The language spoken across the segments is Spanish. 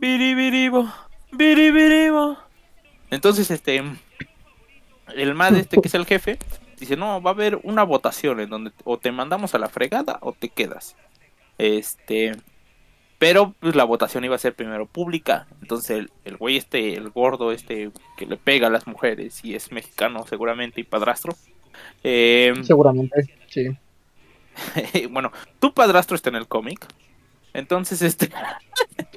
Biribiribo, biribiribo. Entonces, este, el MAD este que es el jefe, dice, no, va a haber una votación en donde o te mandamos a la fregada o te quedas. Este, pero pues la votación iba a ser primero pública. Entonces el, el güey este, el gordo este que le pega a las mujeres y es mexicano seguramente y padrastro. eh, Seguramente, sí. bueno, tu padrastro está en el cómic. Entonces, este.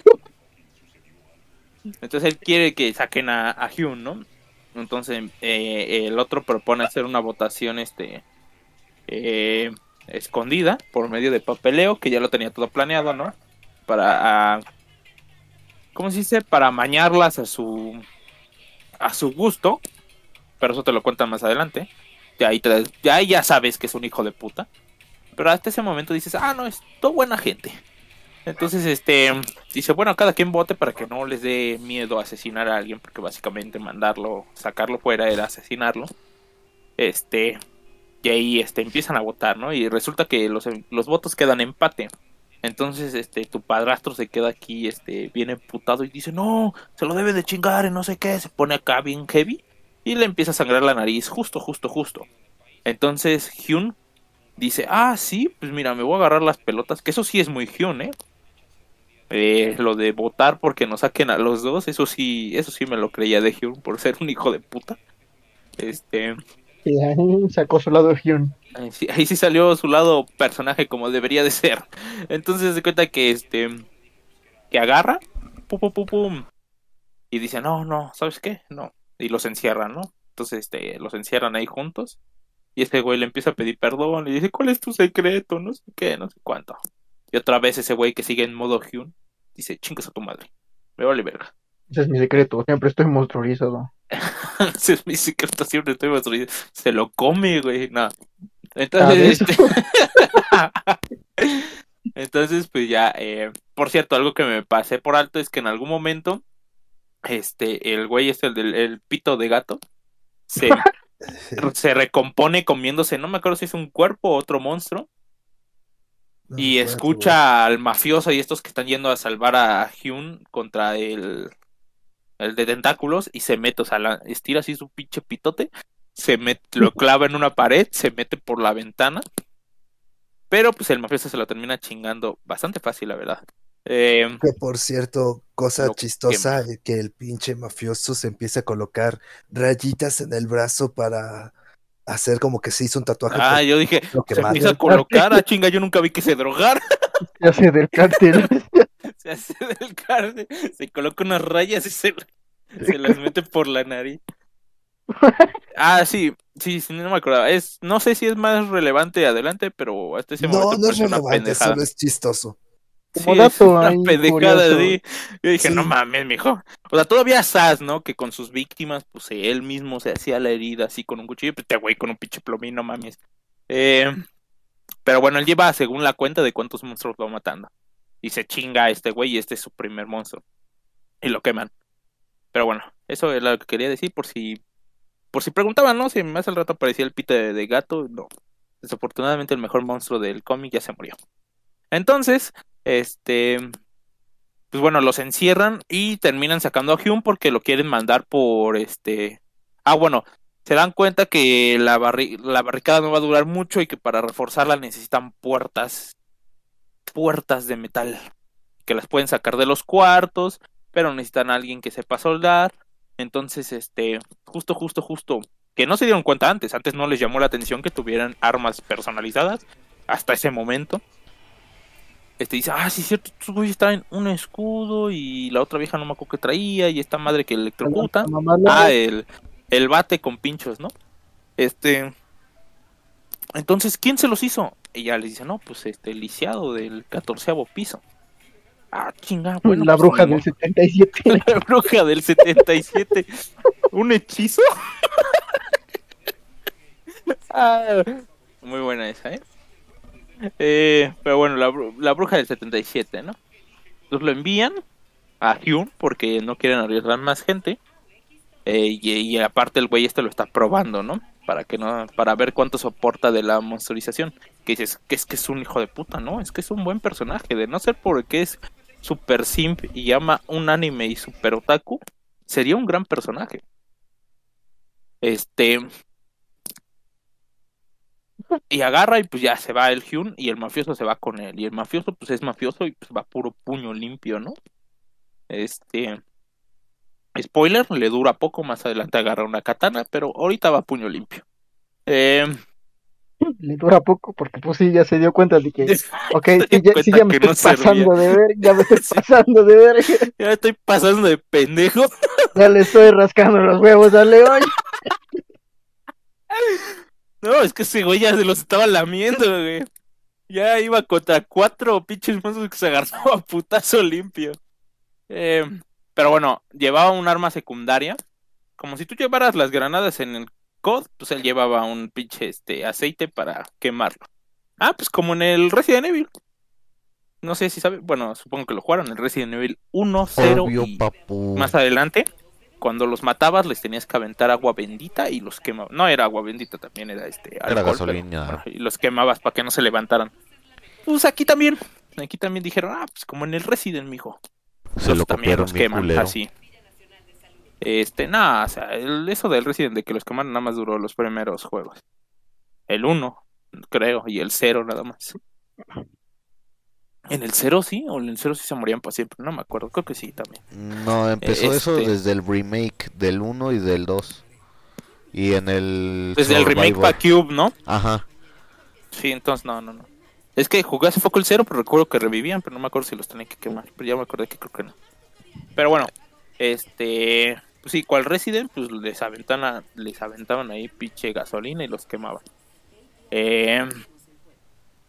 Entonces él quiere que saquen a, Hyun, ¿no? Entonces eh, el otro propone hacer una votación, este. eh, escondida por medio de papeleo, que ya lo tenía todo planeado, ¿no? Para. ¿Cómo se dice? Para amañarlas a su. a su gusto. Pero eso te lo cuentan más adelante. Ya ahí, ya ahí ya sabes que es un hijo de puta. Pero hasta ese momento dices, ah, no, es todo buena gente. Entonces, este, dice, bueno, cada quien vote para que no les dé miedo asesinar a alguien, porque básicamente mandarlo, sacarlo fuera era asesinarlo. Este, y ahí, este, empiezan a votar, ¿no? Y resulta que los, los votos quedan empate. Entonces, este, tu padrastro se queda aquí, este, bien emputado y dice, no, se lo debe de chingar y no sé qué. Se pone acá bien heavy y le empieza a sangrar la nariz, justo, justo, justo. Entonces, Hyun dice, ah, sí, pues mira, me voy a agarrar las pelotas, que eso sí es muy Hyun, ¿eh? Eh, lo de votar porque nos saquen a los dos, eso sí, eso sí me lo creía de Hyun por ser un hijo de puta. Este, Y ahí sacó su lado de Hyun. ahí sí, ahí sí salió su lado personaje como debería de ser. Entonces se cuenta que este, que agarra, pum, pum, pum, pum, y dice, no, no, ¿sabes qué? No, y los encierran, ¿no? Entonces, este, los encierran ahí juntos. Y ese güey le empieza a pedir perdón y dice, ¿cuál es tu secreto? No sé qué, no sé cuánto. Y otra vez ese güey que sigue en modo Hyun dice, chingas a tu madre. Me vale verga. Ese es mi secreto, siempre estoy monstruorizado. Ese es mi secreto, siempre estoy construido. Se lo come, güey. No. Entonces, ¿Sabes? este... Entonces, pues ya, eh, por cierto, algo que me pasé por alto es que en algún momento, este, el güey es el del el pito de gato, se, se recompone comiéndose, no me acuerdo si es un cuerpo o otro monstruo, No y escucha al mafioso y estos que están yendo a salvar a Hyun contra el, el de tentáculos y se mete, o sea, la- estira así su pinche pitote, se mete, lo clava en una pared, se mete por la ventana, pero pues el mafioso se lo termina chingando bastante fácil, la verdad. Eh, Que por cierto, cosa chistosa, eh, que el pinche mafioso se empieza a colocar rayitas en el brazo para hacer como que se hizo un tatuaje. ah, yo dije, lo que se más. empieza a colocar, a chinga, yo nunca vi que se drogara, Se hace del cártel. se hace del carne, se coloca unas rayas y se, se las mete por la nariz. Ah, sí, sí, sí, no me acordaba. Es, no sé si es más relevante adelante, pero hasta ese No, momento no es pareció una relevante, pendejada. solo es chistoso. Sí, Como es dato una pendejada, curioso. sí. Yo dije, Sí. no mames, mijo. O sea, todavía Sass, ¿no? Que con sus víctimas, pues él mismo se hacía la herida así con un cuchillo. Pues este güey con un pinche plomín, no mames. Eh, pero bueno, él lleva según la cuenta de cuántos monstruos va matando. Y se chinga a este güey y este es su primer monstruo. Y lo queman. Pero bueno, eso es lo que quería decir por si... Por si preguntaban, ¿no? Si más al rato aparecía el pito de, de gato. No. Desafortunadamente el mejor monstruo del cómic ya se murió. Entonces, este... Pues bueno, los encierran y terminan sacando a Hyun porque lo quieren mandar por este... Ah, bueno, se dan cuenta que la barricada no va a durar mucho y que para reforzarla necesitan puertas, puertas de metal, que las pueden sacar de los cuartos, pero necesitan a alguien que sepa soldar. Entonces, este, justo, justo, justo, que no se dieron cuenta antes, antes no les llamó la atención que tuvieran armas personalizadas, hasta ese momento. Este dice, ah, sí, cierto, estos güeyes traen un escudo y la otra vieja no me acuerdo que traía y esta madre que electrocuta. Ah, el, el bate con pinchos, ¿no? Este. Entonces, ¿quién se los hizo? Ya les dice, no, pues este, el lisiado del catorceavo piso. Ah, chinga, bueno. la pues, bruja ni del modo. 77. La bruja del 77. ¿Un hechizo? Ah, muy buena esa, ¿eh? Eh, Pero bueno, la, bru- la bruja del 77, ¿no? Entonces lo envían a Hyun porque no quieren arriesgar más gente. Eh, y, y aparte el güey este lo está probando, ¿no? Para que no, para ver cuánto soporta de la monstruización. Que dices que es que es un hijo de puta, ¿no? Es que es un buen personaje, de no ser porque es super simp y ama un anime y super otaku, sería un gran personaje. Este. Y agarra y pues ya se va el Hyun y el mafioso se va con él. Y el mafioso pues es mafioso y pues va puro puño limpio, ¿no? Este. Spoiler, le dura poco, más adelante agarra una katana, pero ahorita va puño limpio. Eh, Le dura poco porque pues sí, ya se dio cuenta de que, ok, sí, ya, sí, cuenta ya me no estoy servía. pasando de ver, ya me estoy pasando de ver, ya estoy pasando de pendejo. ya le estoy rascando los huevos al león. No, es que ese güey ya se los estaba lamiendo, güey. Ya iba contra cuatro pinches monstruos que se agarraba a putazo limpio. Eh, pero bueno, llevaba un arma secundaria. Como si tú llevaras las granadas en el COD, pues él llevaba un pinche este, aceite para quemarlo. Ah, pues como en el Resident Evil. No sé si sabe, bueno, supongo que lo jugaron, el Resident Evil 1, 0 Obvio, y papu. más adelante. Cuando los matabas les tenías que aventar agua bendita y los quemabas. No era agua bendita, también era este Era alcohol, gasolina. pero, bueno, y los quemabas para que no se levantaran. Pues aquí también. Aquí también dijeron, ah, pues como en el Resident, mijo. Se Los lo también los queman culero. así. Este, nada, o sea, el- eso del Resident de que los queman nada más duró los primeros juegos. El 1, creo, y el 0 nada más. En el 0 sí, o en el 0 sí se morían para siempre, no me acuerdo, creo que sí también. No, empezó eso este- desde el remake del 1 y del 2. Y en el. Desde el remake para Cube, ¿no? Ajá. Sí, entonces no, no, no. Es que jugué hace poco el 0, pero recuerdo que revivían, pero no me acuerdo si los tenía que quemar. Pero ya me acordé que creo que no. Pero bueno, este. Pues sí, cual Resident, pues les aventaban, les aventaban ahí pinche gasolina y los quemaban. Eh,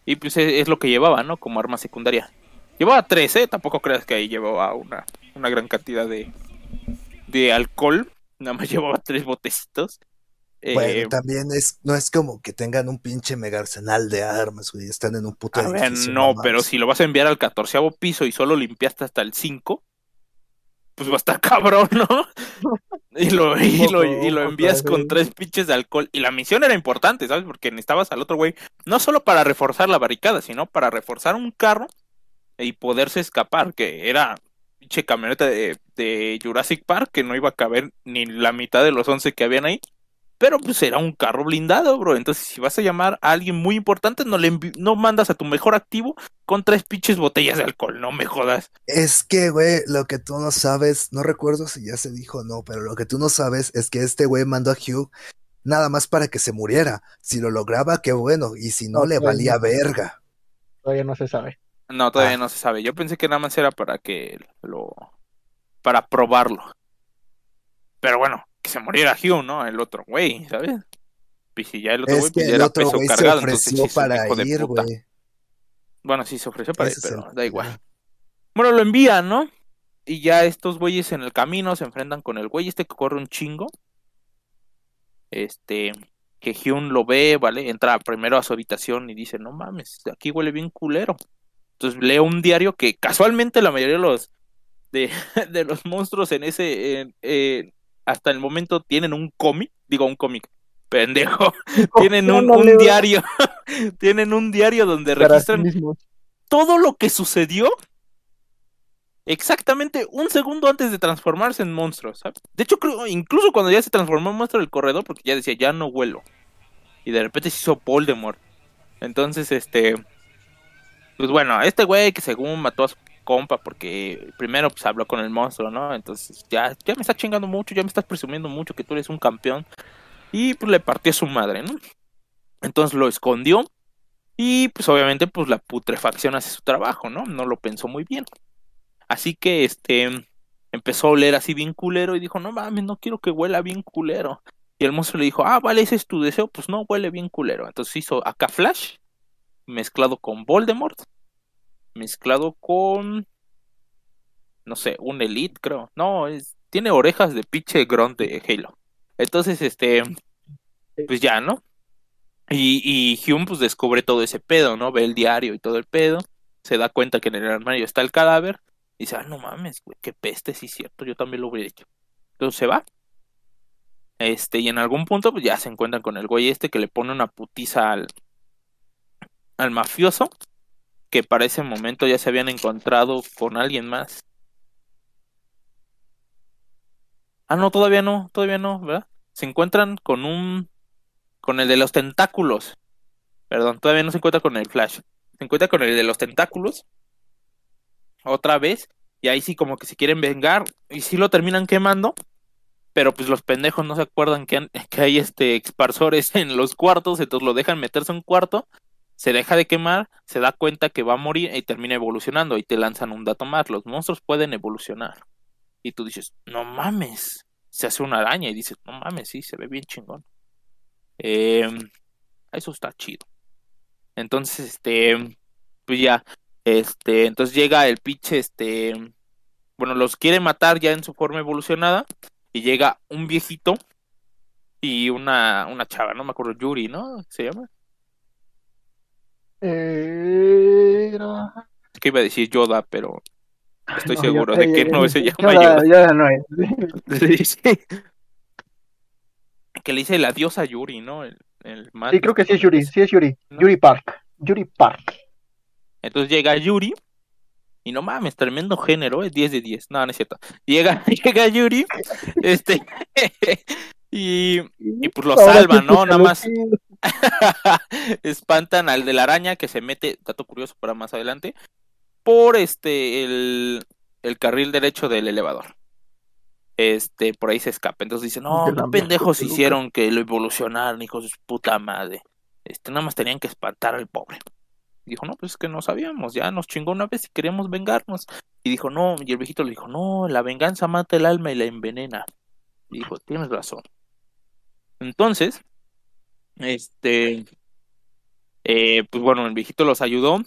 y pues es, lo que llevaba, ¿no? Como arma secundaria. Llevaba tres, ¿eh? Tampoco creas que ahí llevaba una, una gran cantidad de, de alcohol. Nada más llevaba tres botecitos. Eh, Bueno, también es, no es como que tengan un pinche mega arsenal de armas, güey. Están en un puto A ver, no, pero si lo vas a enviar al catorceavo piso y solo limpiaste hasta el 5, pues va a estar cabrón, ¿no? Y lo, y lo, y lo envías con tres pinches de alcohol. Y la misión era importante, ¿sabes? Porque necesitabas al otro güey, no solo para reforzar la barricada, sino para reforzar un carro y poderse escapar, que era pinche camioneta de, de Jurassic Park que no iba a caber ni la mitad de los 11 que habían ahí. Pero pues era un carro blindado, bro. Entonces, si vas a llamar a alguien muy importante, no le no mandas a tu mejor activo con tres pinches botellas de alcohol, no me jodas. Es que, güey, lo que tú no sabes, no recuerdo si ya se dijo o no, pero lo que tú no sabes es que este güey mandó a Hugh nada más para que se muriera. Si lo lograba, qué bueno, y si no, No, le valía no. verga. Todavía no se sabe. No, todavía Ah. no se sabe. Yo pensé que nada más era para que lo. para probarlo. Pero bueno, que se muriera Hugh, ¿no? El otro güey, ¿sabes? Y si ya el otro güey pues, ya era peso güey se cargado, entonces sí para hijo de ir, puta. güey. Bueno, sí se ofreció para ir, Ese pero el- da igual. Bueno, lo envían, ¿no? Y ya estos güeyes en el camino se enfrentan con el güey este que corre un chingo. Este, que Hyun lo ve, ¿vale? Entra primero a su habitación y dice, no mames, aquí huele bien culero. Entonces lee un diario que casualmente la mayoría de los de, de los monstruos en ese en- en- hasta el momento tienen un cómic, digo un cómic, pendejo, tienen un, diario, tienen un diario donde para registran todo lo que sucedió exactamente un segundo antes de transformarse en monstruo, ¿sabes? De hecho, creo, incluso cuando ya se transformó en monstruo del corredor, porque ya decía, ya no huelo. Y de repente se hizo Voldemort. Entonces, este... Pues bueno, este güey que según mató a su compa porque primero pues habló con el monstruo, ¿no? Entonces ya, ya me está chingando mucho, ya me estás presumiendo mucho que tú eres un campeón. Y pues le partió su madre, ¿no? Entonces lo escondió y pues obviamente pues la putrefacción hace su trabajo, ¿no? No lo pensó muy bien. Así que este empezó a oler así bien culero y dijo, no mames, no quiero que huela bien culero. Y el monstruo le dijo, ah, vale, ese es tu deseo, pues no huele bien culero. Entonces hizo acá Flash, mezclado con Voldemort, mezclado con, no sé, un Elite, creo. No, es, tiene orejas de pinche Grunt de Halo. Entonces, este, pues ya, ¿no? Y, y Hume pues descubre todo ese pedo, ¿no? Ve el diario y todo el pedo. Se da cuenta que en el armario está el cadáver. Y dice, ah, no mames, güey, qué peste, sí es cierto, yo también lo hubiera hecho. Entonces se va. Este, y en algún punto pues ya se encuentran con el güey este que le pone una putiza al, al mafioso. Que para ese momento ya se habían encontrado con alguien más. Ah, no, todavía no, todavía no, ¿verdad? Se encuentran con un... con el de los tentáculos. Perdón, todavía no se encuentra con el Flash. Se encuentra con el de los tentáculos. Otra vez. Y ahí sí como que se quieren vengar. Y sí lo terminan quemando. Pero pues los pendejos no se acuerdan que, que hay este exparsores en los cuartos. Entonces lo dejan meterse a un cuarto. Se deja de quemar. Se da cuenta que va a morir y termina evolucionando. Y te lanzan un dato más. Los monstruos pueden evolucionar. Y tú dices, no mames. Se hace una araña y dices, no mames, sí, se ve bien chingón. Em, eso está chido. Entonces, este, pues ya, este, entonces llega el pinche, este, bueno, los quiere matar ya en su forma evolucionada y llega un viejito y una, una chava, no me acuerdo, Yuri, ¿no? ¿Se llama? Era... Es que iba a decir Yoda, pero estoy No, seguro de que no se llama Yoda. ya no es. Sí, sí. Que le dice la diosa Yuri, ¿no? El, el man- Sí, creo que sí es Yuri, sí es Yuri. ¿No? Yuri Park. Yuri Park. Entonces llega Yuri. Y no mames, tremendo género, es 10 de 10. No, no es cierto. Llega, llega Yuri. Este. y, y pues lo salvan, ¿no? Nada más. espantan al de la araña que se mete, dato curioso para más adelante, por este el, el carril derecho del elevador. Este, por ahí se escapa. Entonces dice, no, qué pendejos peluca. hicieron que lo evolucionaran, hijos de su puta madre. Este, nada más tenían que espantar al pobre. Dijo, no, pues es que no sabíamos, ya nos chingó una vez y queríamos vengarnos. Y dijo, no, y el viejito le dijo, no, la venganza mata el alma y la envenena. Y dijo, tienes razón. Entonces, este, eh, pues bueno, el viejito los ayudó.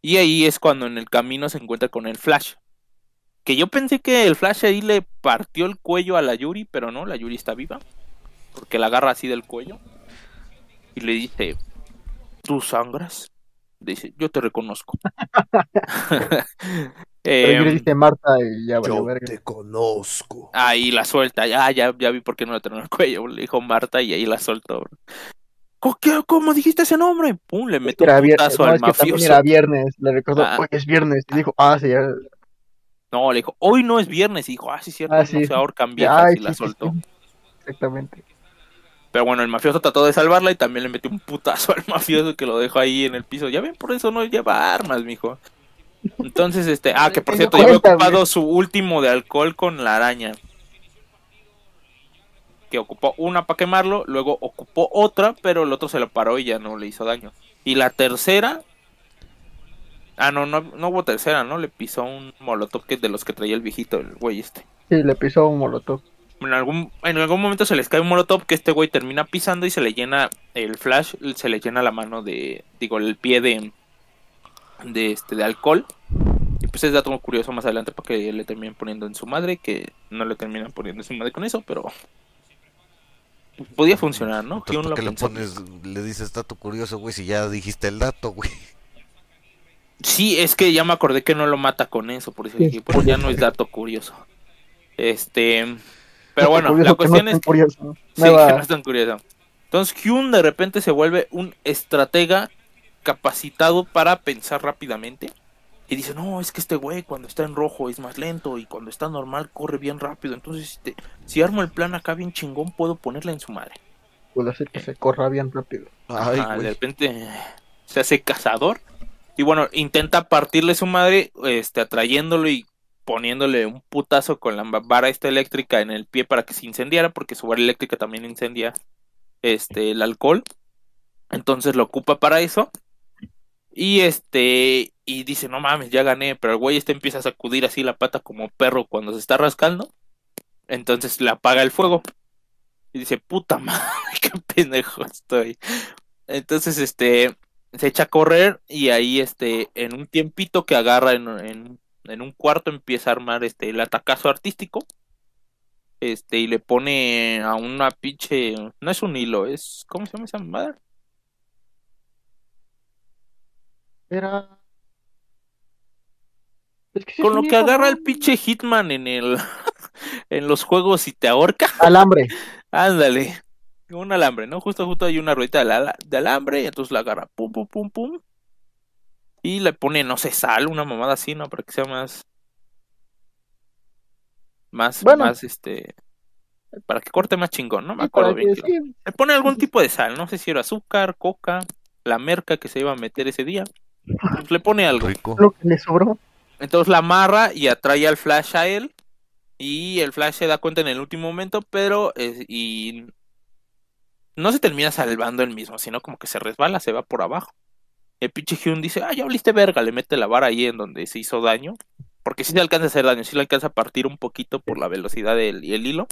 Y ahí es cuando en el camino se encuentra con el Flash. Que yo pensé que el Flash ahí le partió el cuello a la Yuri, pero no, la Yuri está viva. Porque la agarra así del cuello. Y le dice, ¿tú sangras? Dice, yo te reconozco. Pero Yuri Em, dice Marta y ya Yo verga. te conozco. Ahí la suelta, ya, ya, ya vi por qué no le tenía el cuello, le dijo Marta y ahí la soltó. ¿Cómo, qué- cómo dijiste ese nombre? Pum, le Era un viernes, putazo no, al es que mafioso. era viernes. Le recordó, Ah. hoy es viernes. Y dijo, ah, sí, ya. No, le dijo, hoy no es viernes. Y dijo, ah, sí, cierto, Ah, no sí. se ahorcan viejas Ay, y la sí, sí, soltó. sí. Exactamente. Pero bueno, el mafioso trató de salvarla y también le metió un putazo al mafioso que lo dejó ahí en el piso. Ya ven, por eso no lleva armas, mijo. Entonces, este, ah, que por cierto, ya había ocupado su último de alcohol con la araña. Que ocupó una para quemarlo, luego ocupó otra, pero el otro se lo paró y ya no le hizo daño. Y la tercera. Ah, no, no, no hubo tercera, ¿no? Le pisó un molotov que de los que traía el viejito, el güey este. Sí, le pisó un molotov. En algún, en algún momento se les cae un molotov que este güey termina pisando y se le llena el flash, se le llena la mano de, digo, el pie de, de este, de alcohol. Y pues es dato curioso más adelante para que le terminen poniendo en su madre, que no le terminan poniendo en su madre con eso, pero podía funcionar, ¿no? Entonces, Hyun ¿por lo qué le pones, le dices dato curioso, güey, si ya dijiste el dato, güey? Sí, es que ya me acordé que no lo mata con eso, por eso Sí, dije, pues ya no es dato curioso. Este, pero bueno, la que no cuestión tan es curioso. Sí, Nueva- que no es tan curioso. Entonces Hyun de repente se vuelve un estratega capacitado para pensar rápidamente. Y dice, no, es que este güey cuando está en rojo es más lento y cuando está normal corre bien rápido. Entonces, si, te- si armo el plan acá bien chingón, puedo ponerla en su madre. Puede hacer que se corra bien rápido. Ay, Ajá, de repente se hace cazador. Y bueno, intenta partirle su madre, este, atrayéndolo y poniéndole un putazo con la vara esta eléctrica en el pie para que se incendiara, porque su vara eléctrica también incendia este el alcohol. Entonces lo ocupa para eso. Y este, y dice, no mames, ya gané. Pero el güey este empieza a sacudir así la pata como perro cuando se está rascando. Entonces le apaga el fuego. Y dice, puta madre, qué pendejo estoy. Entonces, este, se echa a correr y ahí, este, en un tiempito que agarra en, en, en un cuarto empieza a armar, este, el atacazo artístico. Este, y le pone a una pinche, no es un hilo, es, ¿cómo se llama esa madre? Era. Es que sí Con lo que agarra el pinche Hitman en el, en los juegos y te ahorca. Alambre. Ándale. Un alambre, ¿no? Justo, justo hay una ruedita de, de alambre y entonces la agarra. Pum, pum, pum, pum. Y le pone, no sé, sal, una mamada así, ¿no? Para que sea más. Más, Bueno. más, este. Para que corte más chingón, no me acuerdo bien. que- claro. sí, Le pone algún tipo de sal, no sé si era azúcar, coca, la merca que se iba a meter ese día. Pues le pone algo. Rico. lo que le sobró. Entonces la amarra y atrae al Flash a él. Y el Flash se da cuenta en el último momento, pero eh, y no se termina salvando él mismo, sino como que se resbala, se va por abajo. El pinche Hyun dice, ah, ya oliste verga, le mete la vara ahí en donde se hizo daño. Porque sí le alcanza a hacer daño, sí le alcanza a partir un poquito por la velocidad del y el hilo.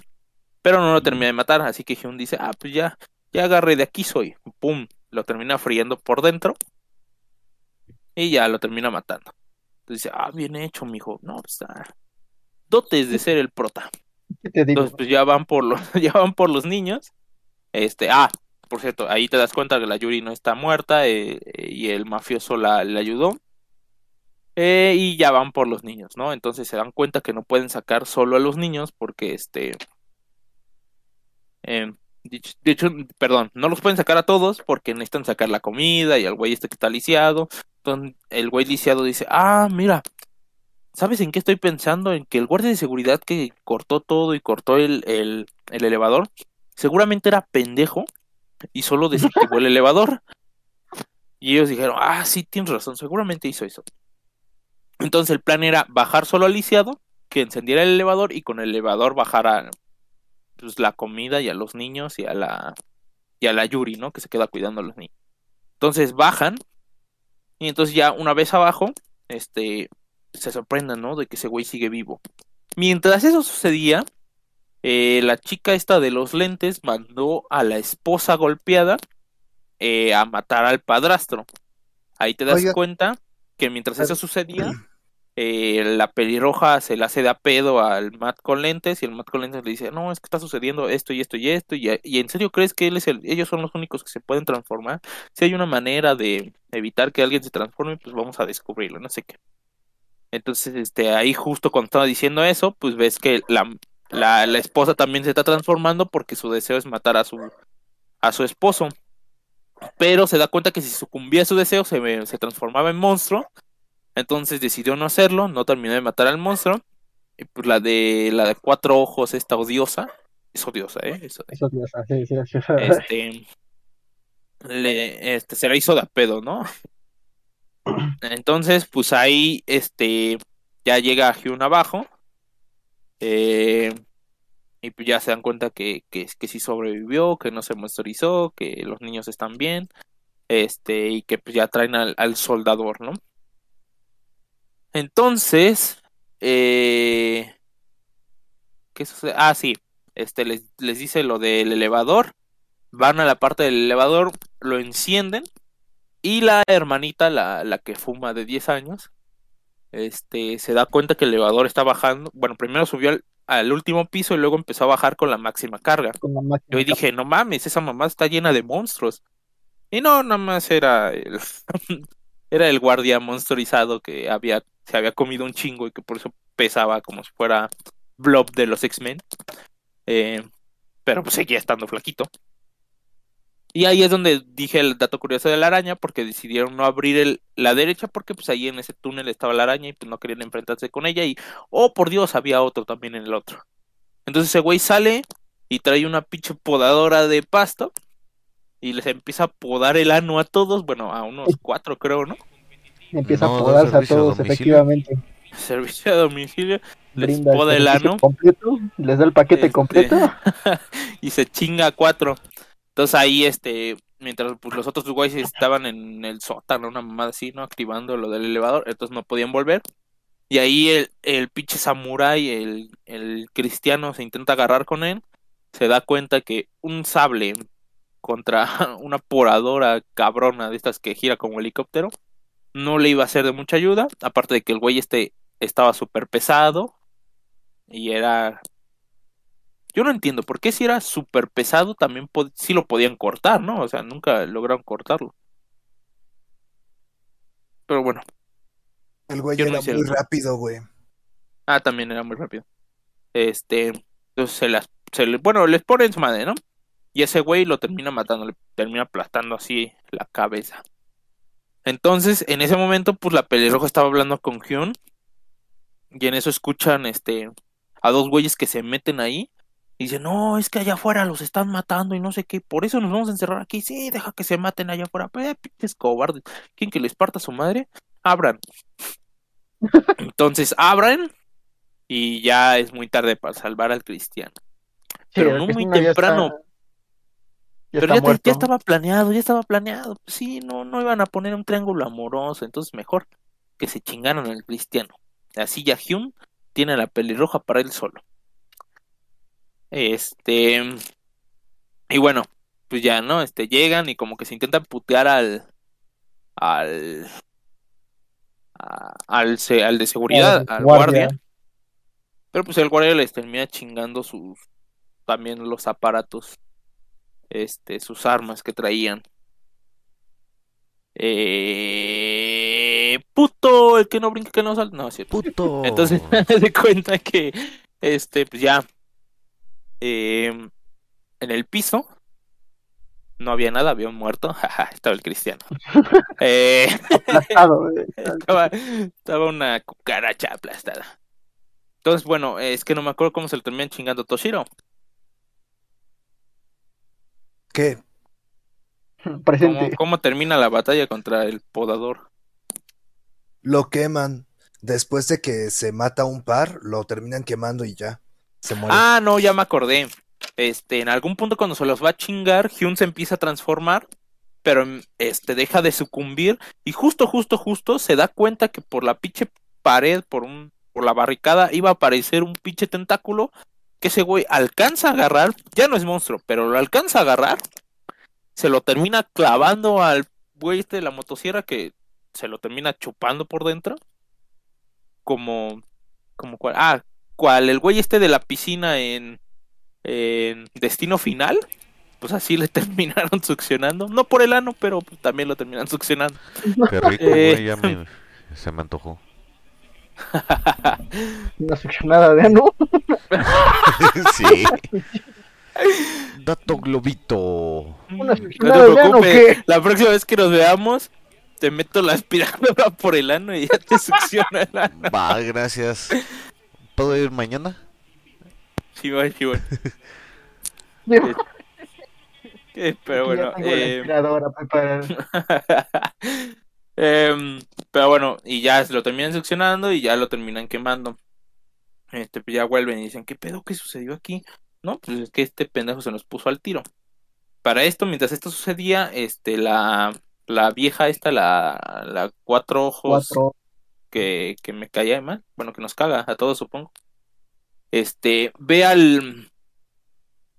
Pero no lo termina de matar, así que Hyun dice, ah, pues ya, ya agarré de aquí soy. Pum, lo termina friendo por dentro. Y ya lo termina matando. Entonces dice, ah, bien hecho, mijo. No, pues ah, dotes de ser el prota. ¿Qué te digo? Entonces, pues ya van por los, ya van por los niños. Este, ah, por cierto, ahí te das cuenta que la Yuri no está muerta eh, eh, y el mafioso la, ayudó. Eh, y ya van por los niños, ¿no? Entonces se dan cuenta que no pueden sacar solo a los niños porque este. eh, dicho- perdón, no los pueden sacar a todos porque necesitan sacar la comida y al güey este que está lisiado. Entonces el güey lisiado dice, ah, mira, ¿sabes en qué estoy pensando? En que el guardia de seguridad que cortó todo y cortó el, el, el elevador, seguramente era pendejo y solo desactivó el elevador. Y ellos dijeron, ah, sí, tienes razón, seguramente hizo eso. Entonces el plan era bajar solo al lisiado, que encendiera el elevador y con el elevador bajara pues, la comida y a los niños y a la y a la Yuri, ¿no? Que se queda cuidando a los niños. Entonces bajan y entonces ya una vez abajo, este, se sorprenden, ¿no? De que ese güey sigue vivo. Mientras eso sucedía, eh, la chica esta de los lentes mandó a la esposa golpeada eh, a matar al padrastro. Ahí te das Oiga. cuenta que mientras eso sucedía, eh, la pelirroja se le hace de a pedo al Matt con lentes y el Matt con lentes le dice, no, es que está sucediendo esto y esto y esto y, y en serio crees que él es el, ellos son los únicos que se pueden transformar. Si hay una manera de evitar que alguien se transforme, pues vamos a descubrirlo, no sé qué. Entonces, este, ahí justo cuando estaba diciendo eso, pues ves que la, la, la esposa también se está transformando porque su deseo es matar a su, a su esposo. Pero se da cuenta que si sucumbía a su deseo se, se transformaba en monstruo. Entonces decidió no hacerlo, no terminó de matar al monstruo. Y pues la de la de cuatro ojos, esta odiosa, es odiosa, ¿eh? Es odiosa. Sí, sí, sí. este, le, este se la hizo de a pedo, ¿no? Entonces, pues ahí, este, ya llega Hyun abajo, eh, y pues ya se dan cuenta que, que, sí sobrevivió, que no se monitorizó, que los niños están bien, este, y que pues ya traen al, al soldador, ¿no? Entonces, eh, ¿qué sucede? Ah, sí, este, les, les dice lo del elevador, van a la parte del elevador, lo encienden, y la hermanita, la, la que fuma de 10 años, este, se da cuenta que el elevador está bajando. Bueno, primero subió al, al último piso y luego empezó a bajar con la máxima carga. La. Yo dije, no mames, esa mamá está llena de monstruos. Y no, nada más era el, era el guardia monstruorizado que había, se había comido un chingo y que por eso pesaba como si fuera Blob de los X-Men. Eh, pero pues seguía estando flaquito. Y ahí es donde dije el dato curioso de la araña, porque decidieron no abrir el, la derecha, porque pues ahí en ese túnel estaba la araña y pues no querían enfrentarse con ella. Y, oh por Dios, había otro también en el otro. Entonces ese güey sale y trae una pinche podadora de pasto y les empieza a podar el ano a todos, bueno, a unos cuatro creo, ¿no? Empieza No, a da podarse a todos, efectivamente. Servicio a domicilio, les poda el ano completo, les da el paquete Este, completo. y se chinga a cuatro. Entonces ahí, este, mientras pues, los otros güeyes estaban en el sótano, una mamada así, ¿no? Activando lo del elevador, entonces no podían volver. Y ahí el, el pinche samurái, el, el cristiano, se intenta agarrar con él. Se da cuenta que un sable contra una poradora cabrona de estas que gira como helicóptero no le iba a ser de mucha ayuda. Aparte de que el güey este estaba súper pesado y era yo no entiendo por qué si era súper pesado también sí lo podían cortar, ¿no? O sea, nunca lograron cortarlo. Pero bueno, El güey no era muy el- rápido, güey. ah, también era muy rápido. Este, entonces se las, se le, bueno, les pone en su madre, ¿no? Y ese güey lo termina matando, le termina aplastando así la cabeza. Entonces, en ese momento, pues la pelirroja estaba hablando con Hyun. Y en eso escuchan este a dos güeyes que se meten ahí. Y dicen, no, es que allá afuera los están matando y no sé qué. Por eso nos vamos a encerrar aquí. Sí, deja que se maten allá afuera. Pues, pinches cobardes. ¿Quién que les parta su madre? Abran. Entonces abran. Y ya es muy tarde para salvar al cristiano. Pero no muy ya temprano. está- ya Pero ya, estaba planeado, ya estaba planeado. Sí, no, no iban a poner un triángulo amoroso, entonces mejor que se chingaran al cristiano. Así ya Hyun tiene la pelirroja para él solo. Este. Y bueno, pues ya, ¿no? Este, llegan y como que se intentan putear al. al. a- al, se- al de seguridad, Al al guardia. guardia. Pero pues el guardia les termina chingando sus. también los aparatos este, sus armas que traían. Eh, puto, el que no brinca, que no salta. No, es cierto. Puto. Entonces, se cuenta que, este, pues ya, eh, en el piso no había nada, había un muerto. Estaba el cristiano. Eh, Aplastado, estaba, estaba una cucaracha aplastada. Entonces, bueno, es que no me acuerdo cómo se le terminan chingando a Toshiro. ¿Qué? ¿Cómo, Presente. cómo termina la batalla contra el podador? Lo queman. Después de que se mata un par, lo terminan quemando y ya. Ah, no, ya me acordé. Este, en algún punto cuando se los va a chingar, Hyun se empieza a transformar, pero este deja de sucumbir y justo, justo, justo se da cuenta que por la pinche pared, por un, por la barricada, iba a aparecer un pinche tentáculo que ese güey alcanza a agarrar, ya no es monstruo, pero lo alcanza a agarrar, se lo termina clavando al güey este de la motosierra que se lo termina chupando por dentro, como, como cual, ah, cual el güey este de la piscina en, en Destino Final, pues así le terminaron succionando. No por el ano, pero pues, también lo terminan succionando. Qué rico, Eh. güey, ya me- se me antojó. Una succionada de ano. sí. Dato globito. Una No te succionada de ano, preocupes, ¿qué? la próxima vez que nos veamos, te meto la aspiradora por el ano y ya te succiona el ano. Va, gracias. ¿Puedo ir mañana? Sí, va. Digo, Eh, Pero bueno, eh. Em, pero bueno, y ya se lo terminan succionando y ya lo terminan quemando. Este, pues ya vuelven y dicen, ¿qué pedo? ¿Qué sucedió aquí? No, pues es que este pendejo se nos puso al tiro. Para esto, mientras esto sucedía, este, la, la vieja esta, la, la cuatro ojos Cuatro. Que, me caía mal, bueno, que nos caga a todos, supongo. Este, ve al.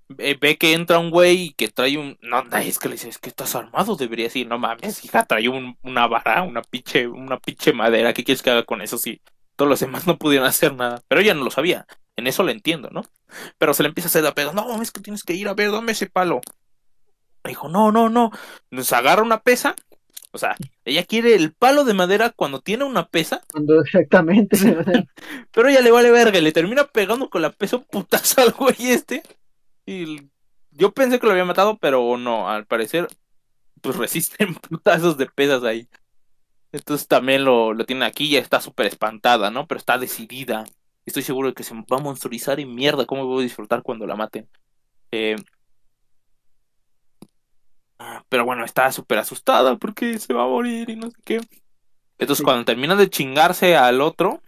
Ve, que entra un güey y que trae un. No, es que le dice, es que estás armado, debería decir, no mames, hija, trae un- una vara, una pinche, una pinche madera, ¿qué quieres que haga con eso? Si todos los demás no pudieron hacer nada. Pero ella no lo sabía, en eso lo entiendo, ¿no? Pero se le empieza a hacer la pedo, no, es que tienes que ir a ver, dame ese palo. Dijo, no, no, no. Nos agarra una pesa. O sea, ella quiere el palo de madera cuando tiene una pesa, Cuando exactamente. pero ella le vale verga y le termina pegando con la pesa putazo al güey este. Y yo pensé que lo había matado, pero no, al parecer, pues resisten putazos de pesas ahí. Entonces también lo, lo tienen aquí, ya está súper espantada, ¿no? Pero está decidida. Estoy seguro de que se va a monstruizar y mierda, ¿cómo voy a disfrutar cuando la maten? Eh, pero bueno, está súper asustada porque se va a morir y no sé qué. Entonces Sí. cuando termina de chingarse al otro,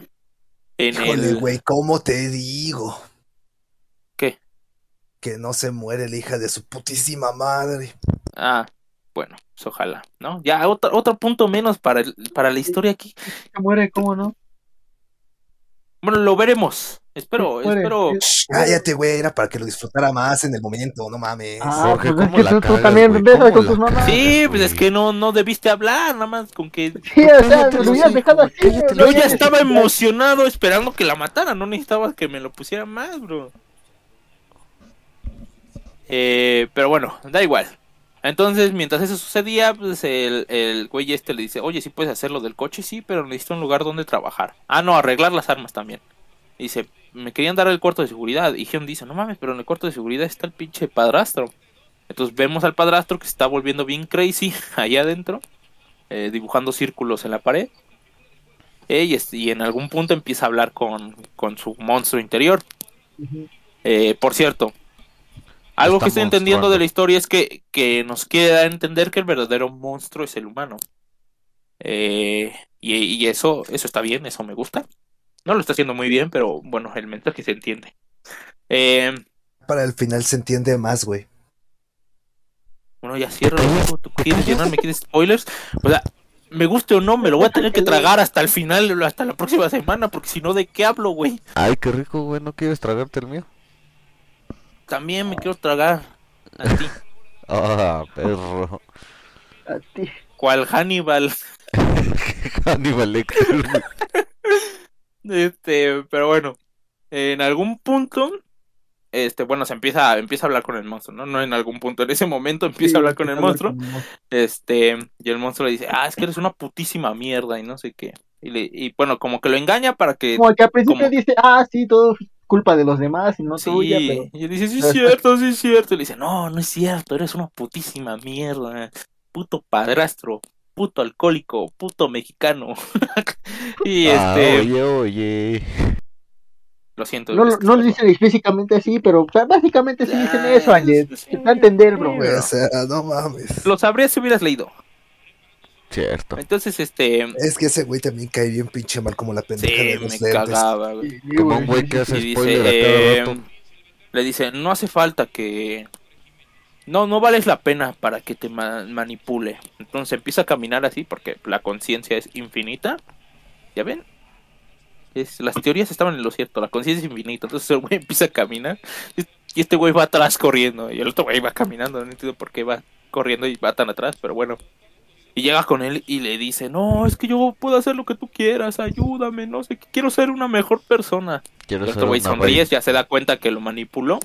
en Híjole, el... güey, ¿cómo te digo? ¿Qué? Que no se muere la hija de su putísima madre. Ah, bueno, pues ojalá, ¿no? Ya, otro, otro punto menos para, el- para la historia aquí. se muere, ¿cómo no? Bueno, lo veremos. Espero, espero. cállate, güey, era para que lo disfrutara más en el momento, no mames. Ah, Jorge, pues es ¿cómo que tú, cagas, también con tus mamás. Sí, pues es que no, no debiste hablar, nada más con que. Sí, o sea, Cállate lo hubieras dejado así. Yo ya estaba emocionado esperando que la mataran, no necesitaba que me lo pusiera más, bro. Eh, pero bueno, da igual. Entonces, mientras eso sucedía, pues el, el güey este le dice, oye, sí puedes hacer lo del coche, sí, pero necesito un lugar donde trabajar. Ah, no, arreglar las armas también. Dice, me querían dar el cuarto de seguridad. Y Hyun dice, no mames, pero en el cuarto de seguridad está el pinche padrastro. Entonces vemos al padrastro que se está volviendo bien crazy allá adentro. eh, dibujando círculos en la pared. Eh, y, es- y en algún punto empieza a hablar con, con su monstruo interior. Eh, por cierto, algo Está que estoy entendiendo de la historia es que, que nos quiere dar a entender que el verdadero monstruo es el humano. Eh, y, y eso, eso está bien, eso me gusta. No lo está haciendo muy bien, pero bueno, el mensaje se entiende. Eh, Para el final se entiende más, güey. bueno, ya cierro. ¿tú- ¿Tú quieres llenarme? ¿Quieres spoilers? O sea, me guste o no, me lo voy a tener que tragar hasta el final, hasta la próxima semana, porque si no, ¿de qué hablo, güey? Ay, qué rico, güey. ¿No quieres tragarte el mío? También me quiero tragar a ti. Ah, perro. A ti. ¿Cuál Hannibal? Hannibal Lecter. Este, pero bueno, en algún punto, este, bueno, se empieza, empieza a hablar con el monstruo, ¿no? No en algún punto, en ese momento empieza Sí, a hablar con el monstruo, hablar con el monstruo. este, y el monstruo le dice, ah, es que eres una putísima mierda y no sé qué. Y, le, y bueno, como que lo engaña para que... Como que al principio como- dice, ah, sí, todo es culpa de los demás y no Sí, tuya, pero y él dice, sí es cierto, sí es cierto. Y le dice, no, no es cierto, eres una putísima mierda. Puto padrastro, puto alcohólico, puto mexicano. y Ah, este, oye, oye. lo siento. no, lo- este, no lo dicen explícitamente así, pero o sea, básicamente sí dicen eso, Ángel. sí, a entender, bro. o sea, no mames. Lo sabrías si hubieras leído. Cierto. Entonces, este, Es que ese güey también cae bien pinche mal como la pendeja sí, de los me lentes. cagaba, güey. Sí, Como un güey que hace Y spoiler a dice, cada eh, rato. le dice, no hace falta que... No, no vales la pena para que te ma- manipule. Entonces empieza a caminar así porque la conciencia es infinita. ¿Ya ven? Es, las teorías estaban en lo cierto, la conciencia es infinita. Entonces el güey empieza a caminar y este güey va atrás corriendo. Y el otro güey va caminando, no entiendo por qué va corriendo y va tan atrás, pero bueno. Y llega con él y le dice, no, es que yo puedo hacer lo que tú quieras, ayúdame, no sé, quiero ser una mejor persona. Quiero El otro güey sonríe, ya se da cuenta que lo manipuló.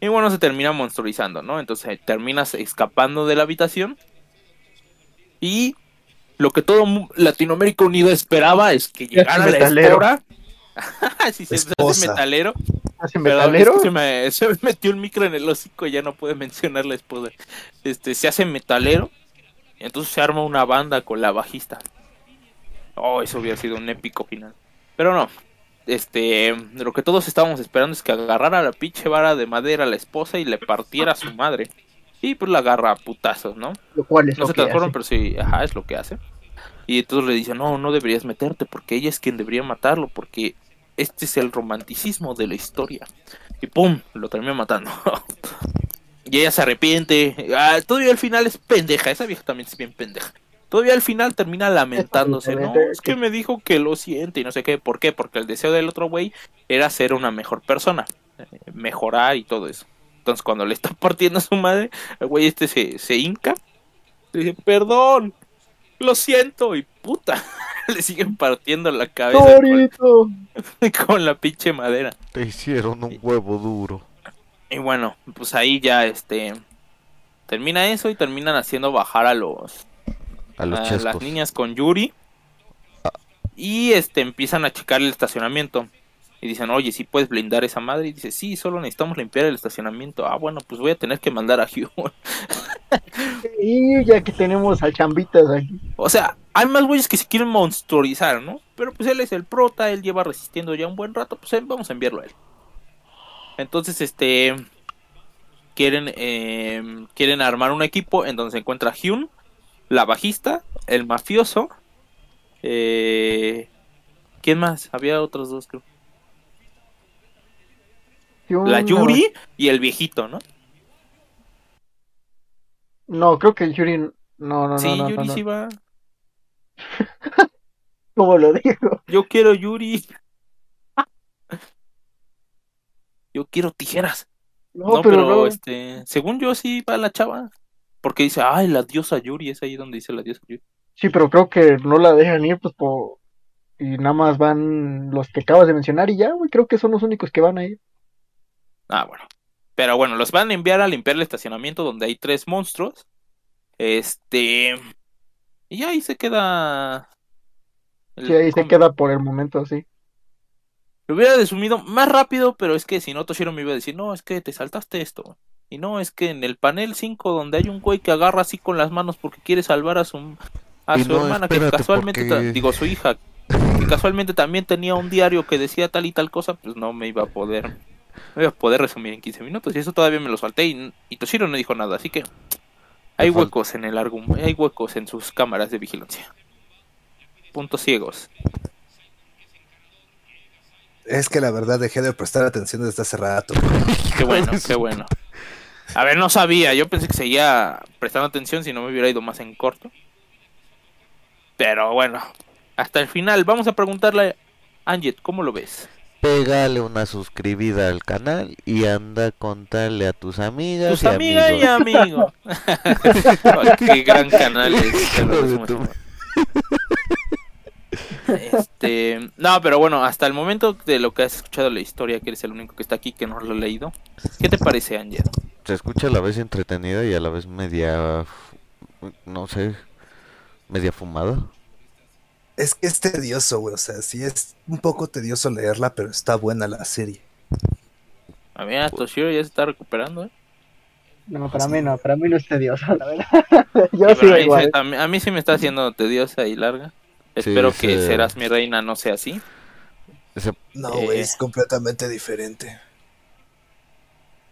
Y bueno, se termina monstruizando, ¿no? Entonces terminas escapando de la habitación. Y lo que todo Latinoamérica Unido esperaba es que llegara la espora. sí, se, hace metalero. ¿Hace metalero? me, se me metió el micro en el hocico y ya no pude mencionar la esposa. Este, se hace metalero. Y entonces se arma una banda con la bajista. Oh, eso hubiera sido un épico final. Pero no. Este, lo que todos estábamos esperando es que agarrara la pinche vara de madera a la esposa y le partiera a su madre. Y pues la agarra a putazos, ¿no? Lo cual es No lo se que transforma, hace. pero sí, ajá, es lo que hace. Y entonces le dice, no, no deberías meterte porque ella es quien debería matarlo porque este es el romanticismo de la historia. Y pum, lo termina matando. y ella se arrepiente. Ah, todavía al final es pendeja, esa vieja también es bien pendeja. Todavía al final termina lamentándose, no, es que me dijo que lo siente y no sé qué, ¿por qué? Porque el deseo del otro güey era ser una mejor persona, eh, mejorar y todo eso. Entonces cuando le está partiendo a su madre, el güey este se, se hinca, le dice, perdón, lo siento, y puta, le siguen partiendo la cabeza con, con la pinche madera. Te hicieron un huevo duro. Y bueno, pues ahí ya este termina eso y terminan haciendo bajar a los A los a chescos. las niñas con Yuri. Y este empiezan a checar el estacionamiento. Y dicen, oye, si puedes blindar esa madre. Y dice, sí, solo necesitamos limpiar el estacionamiento. Ah, bueno, pues voy a tener que mandar a Hugh. Y ya que tenemos al chambitas aquí. o sea, hay más güeyes que se quieren monstruorizar, ¿no? Pero pues él es el prota, él lleva resistiendo ya un buen rato. Pues vamos a enviarlo a él. Entonces, este. Quieren, eh, quieren armar un equipo en donde se encuentra Hyun, la bajista, el mafioso. Eh, ¿Quién más? Había otros dos, creo. La Yuri y el viejito, ¿no? No, creo que el Yuri. No, no, no. sí, no, Yuri no. sí va. ¿Cómo lo digo? Yo quiero Yuri. Yo quiero tijeras. No, No, pero, pero, no. este, según yo sí va la chava. Porque dice, ay, la diosa Yuri, es ahí donde dice la diosa Yuri. Sí, pero creo que no la dejan ir, pues por. Y nada más van los que acabas de mencionar y ya, güey. Creo que son los únicos que van a ir. Ah, bueno. Pero bueno, los van a enviar a limpiar el estacionamiento donde hay tres monstruos. Este. Y ahí se queda. el Sí, ahí se queda por el momento, sí. Lo hubiera resumido más rápido, pero es que si no, Toshiro me iba a decir, no, es que te saltaste esto. Y no, es que en el panel 5, donde hay un güey que agarra así con las manos porque quiere salvar a su, a Y su no, hermana, que casualmente, porque- digo, su hija, que casualmente también tenía un diario que decía tal y tal cosa, pues no me iba a poder, no iba a poder resumir en 15 minutos. Y eso todavía me lo salté y, y Toshiro no dijo nada, así que hay huecos en el argumento, hay huecos en sus cámaras de vigilancia. Puntos ciegos. Es que la verdad dejé de prestar atención desde hace rato. Qué bueno, qué bueno. A ver, no sabía, yo pensé que seguía prestando atención si no me hubiera ido más en corto. Pero bueno, hasta el final. Vamos a preguntarle a Anjet, ¿cómo lo ves? Pégale una suscribida al canal y anda a contarle a tus amigas Tus y amigas y amigos. Ay, Qué gran canal es. Este, no, pero bueno, hasta el momento de lo que has escuchado la historia, que eres el único que está aquí que no lo ha leído, ¿qué te parece, Anjet? Se escucha a la vez entretenida y a la vez media, no sé, media fumada. Es que es tedioso, güey. O sea, sí es un poco tedioso leerla, pero está buena la serie. A ver, Toshiro ya se está recuperando, ¿eh? No, para mí no, para mí no es tedioso, la verdad. Yo Sí, sí a, mí, igual. se- a mí- a mí sí me está haciendo tediosa y larga. Espero Sí, que sí. Serás mi reina no sea así. Ese- No, Eh. güey, es completamente diferente.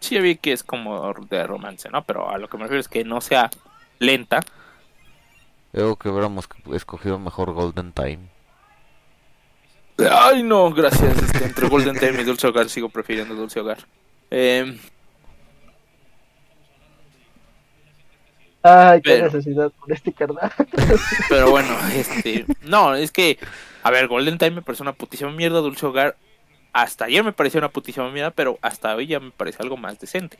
Sí, vi que es como de romance, ¿no? Pero a lo que me refiero es que no sea lenta. Creo que hubiéramos escogido mejor Golden Time. Ay, no, gracias. Este, entre Golden Time y Dulce Hogar sigo prefiriendo Dulce Hogar. Eh, Ay, qué pero- necesidad por este carnal. pero bueno, este... No, es que... A ver, Golden Time me parece una putísima mierda. Dulce Hogar... Hasta ayer me parecía una putísima mierda, pero hasta hoy ya me parece algo más decente.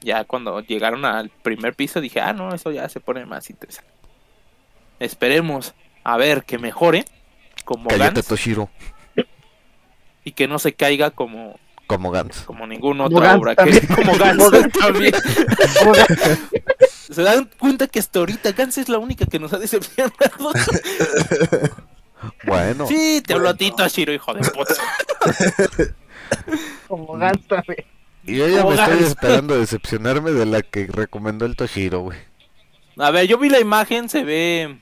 Ya cuando llegaron al primer piso dije, ah, no, eso ya se pone más interesante. Esperemos a ver que mejore como Cállate, Gantz Toshiro. y que no se caiga como, Como Gantz. como ninguna otra Gantz obra que también. como Gantz Como Gantz. también. Se dan cuenta que hasta ahorita Gantz es la única que nos ha decepcionado. Bueno, Sí, te hablo a ti, Bueno. Toshiro, hijo de puta. Como también. y yo ya me estoy Gantz. esperando decepcionarme de la que recomendó el Toshiro, güey. A ver, yo vi la imagen, se ve.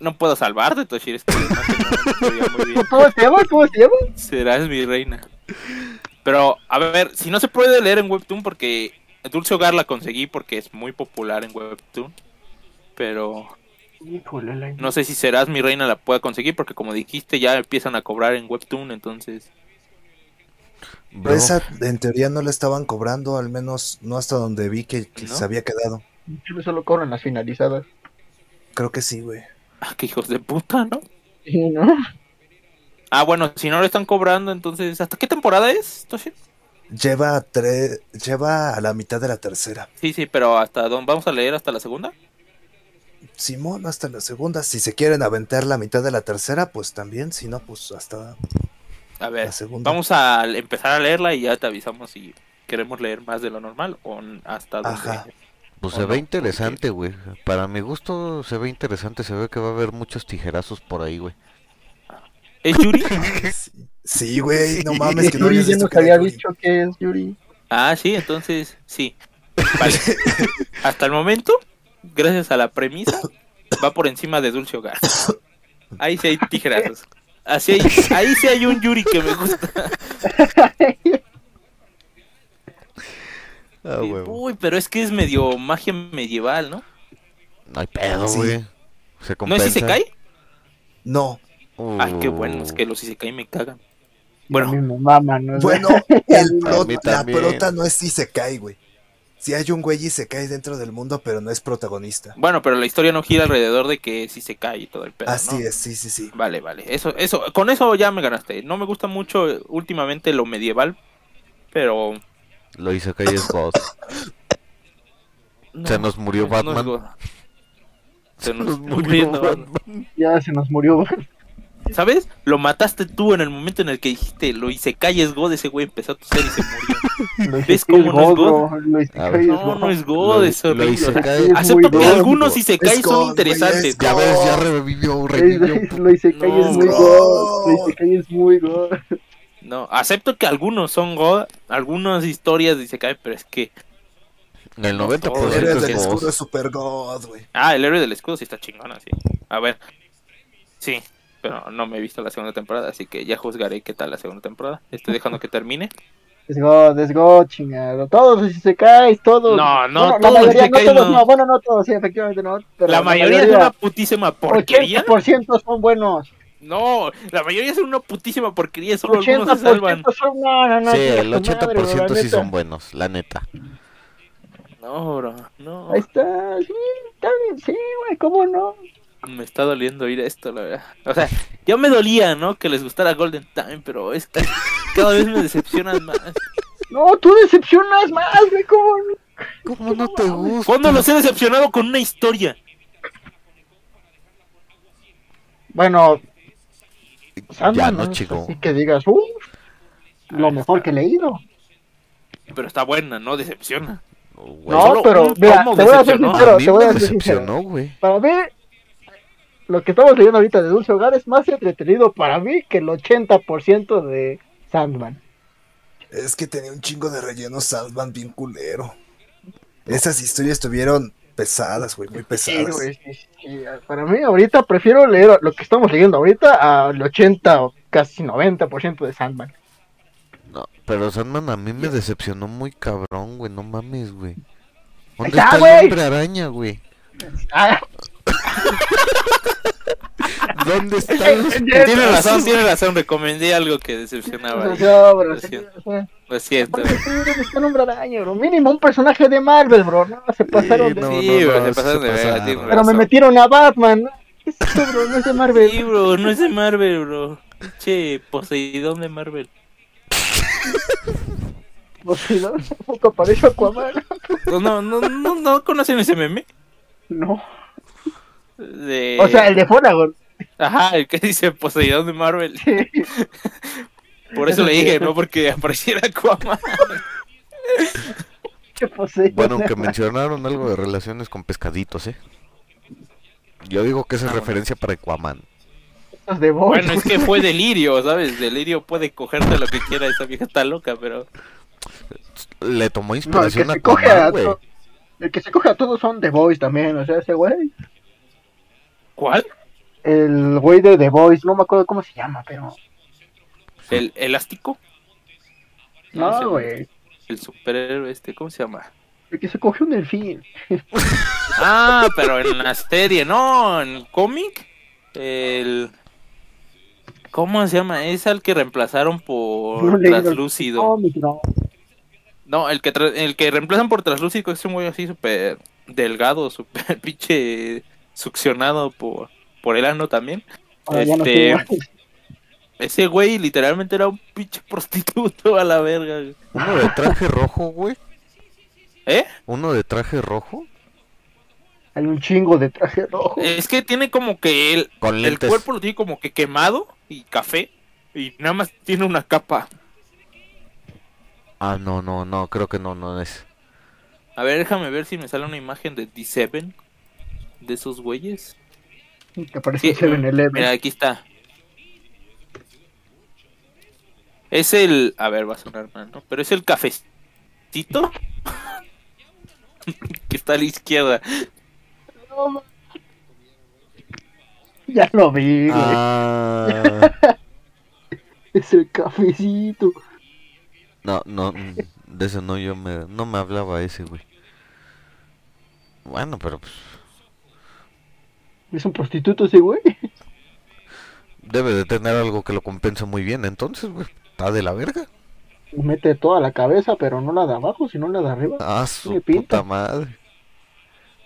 No puedo salvarte, Toshiro. Es que no. ¿Cómo se llama? ¿Cómo se llama? Serás mi reina. Pero, a ver, si no se puede leer en Webtoon, porque Dulce Hogar la conseguí porque es muy popular en Webtoon. Pero Híjole, la... no sé si Serás mi reina la pueda conseguir, porque como dijiste, ya empiezan a cobrar en Webtoon, entonces. Bro, esa en teoría no la estaban cobrando, al menos no hasta donde vi que, que ¿No? se había quedado. Yo solo cobran las finalizadas. Creo que sí, güey. Ah, qué hijos de puta, ¿no? Sí, ¿no? Ah, bueno, si no lo están cobrando, entonces. ¿Hasta qué temporada es, Toshiro? Lleva tres, lleva a la mitad de la tercera. Sí, sí, pero ¿hasta dónde? ¿Vamos a leer hasta la segunda? Simón, hasta la segunda. Si se quieren aventar la mitad de la tercera, pues también. Si no, pues hasta A ver, la segunda. vamos a empezar a leerla y ya te avisamos si queremos leer más de lo normal o hasta donde. Ajá. pues ¿o se no? ve interesante, güey. Para mi gusto se ve interesante. Se ve que va a haber muchos tijerazos por ahí, güey. ¿Es Yuri? Sí, Sí, güey, no mames que no Yuri habías ya nos había dicho que es Yuri. ah, sí, entonces sí. Vale. Hasta el momento, gracias a la premisa, va por encima de Dulce Hogar. Ahí sí hay tijerazos. Así hay, ahí sí hay un Yuri que me gusta. Ah, huevo. Uy, pero es que es medio magia medieval, ¿no? No hay pedo, Sí. güey. Se ¿No es compensa. si se cae? No. Ay, qué bueno, es que los si se cae me cagan. Bueno. A mí me mama, ¿no? Bueno, el prota- la prota no es si se cae, güey. Si hay un güey y se cae dentro del mundo, pero no es protagonista. Bueno, pero la historia no gira alrededor de que si se cae y todo el pedo, Así ¿no? es, sí, sí, sí. Vale, vale. Eso, eso, con eso ya me ganaste. No me gusta mucho últimamente lo medieval, pero Lo hice calle es God. no, Se nos murió Batman. Se nos Nos murió murió Batman. Batman. Ya se nos murió. ¿Sabes? Lo mataste tú en el momento en el que dijiste lo hice calles God, ese güey empezó a toser y se murió. ¿Ves cómo no es bro. Lo hice A ver. caer es No, God. no es God, Lo- es lo hice Acepto que God. algunos si se caen God, son interesantes. es Ya ves, ya God. revivió, Es- revivió. Lo hice caer No, es muy. God. Lo hice caer es muy God. No, acepto que algunos son God, algunas historias dice cae, pero es que El No, 90% todos. Héroes es del escudo es super god, güey. Ah, el héroe del escudo sí está chingona, sí. A ver. Sí, pero no me he visto la segunda temporada, así que ya juzgaré qué tal la segunda temporada. Estoy dejando que termine. Let's go, let's go, chingado. Todos si se caes, todos. No, no, Bueno, todos la mayoría, Isekais no todos, no. no. Bueno, no todos, sí, efectivamente no. Pero la mayoría es una putísima porquería. 80% son buenos. No, la mayoría son una putísima porquería, solo algunos se 80% salvan. son. No, no, no. Sí, el tu madre, bro, 80% la sí son buenos, la neta. No, bro, no. Ahí está, sí, está bien, sí, güey, ¿cómo no? Me está doliendo oír esto, la verdad. O sea, ya me dolía, ¿no? Que les gustara Golden Time, pero es que cada vez me decepcionan más. No, tú decepcionas más, güey, ¿cómo no? ¿Cómo no te gusta? ¿Cuándo los he decepcionado con una historia? Bueno, Ya Sandman, no, chico. Así que digas, uff, lo mejor que he leído. Pero está buena, no decepciona. No, pero, mira, te voy a ser sincero, a mí te voy a ser sincero. decepcionó, güey. Para mí, lo que estamos leyendo ahorita de Dulce Hogar es más entretenido para mí que el 80% de Sandman. Es que tenía un chingo de relleno Sandman bien culero. Esas historias estuvieron pesadas, güey, muy Sí, pesadas. güey, sí, sí. Para mí, ahorita prefiero leer lo que estamos leyendo ahorita al 80 o casi 90% de Sandman. No, pero Sandman a mí me decepcionó muy cabrón, güey. No mames, güey. ¿Dónde está, está, güey. el hombre araña, güey? Ah, ¿Dónde están los Tiene razón, tiene razón. Recomendé algo que decepcionaba. no, bro, Lo sí, siento. Lo siento. sí, un hombre araña, bro. Mínimo un personaje de Marvel, bro. No, se pasaron de... no, Sí, no, bro, no, se pasaron se de pasaron. tiene Pero me razón. metieron a Batman. ¿no? ¿Qué es eso, bro? No es de Marvel. Sí, bro, no es de Marvel, bro. Che, Poseidón de Marvel. Sí, ¿no? Tampoco apareció Aquaman. No, no, no, no, ¿no conocen ese meme? No. De... O sea, el de Fonagon. Ajá, el que dice Poseidón de Marvel. Por eso le dije, no porque apareciera Aquaman. Bueno, que mencionaron algo de relaciones con pescaditos, ¿eh? Yo digo que esa es Ah, bueno. referencia para Aquaman. De. Bueno, es que fue delirio, ¿sabes? Delirio puede cogerte lo que quiera, esa vieja está loca, pero... Le tomó No, el que inspiración a Aquaman, güey. El que se coge a todos son The Boys también, o sea, ese güey. ¿Cuál? El güey de The Boys, no me acuerdo cómo se llama, pero. ¿El elástico? No, güey. El superhéroe este, ¿cómo se llama? El que se cogió un delfín. Ah, pero en la serie, no, en el cómic. El... ¿Cómo se llama? Es al que reemplazaron por cómics, no. No, el que, tra- el que reemplazan por Translúcido es un güey así súper delgado, súper pinche succionado por, por el ano también. Ahora ya no sé, Este. Ese güey literalmente era un pinche prostituto a la verga. güey. Uno de traje rojo, güey. ¿Eh? Uno de traje rojo. Hay un chingo de traje rojo. Es que tiene como que el, Con el cuerpo lo tiene como que quemado y café. Y nada más tiene una capa. Ah, no, no, no, creo que no, no es. A ver, déjame ver si me sale una imagen de D7 de esos güeyes. Que parece Sí, 7-Eleven. Mira, aquí está. Es el. A ver, va a sonar mal, ¿no? Pero es el cafecito. que está a la izquierda. No, Ya lo vi, güey. Ah, Es el cafecito. no, no, de eso no, yo me, no me hablaba ese, güey. Bueno, pero pues Es un prostituto ese güey. debe de tener algo que lo compensa muy bien, entonces, güey. Está de la verga. Mete toda la cabeza, pero no la de abajo, sino la de arriba. Ah, su pinta. puta madre.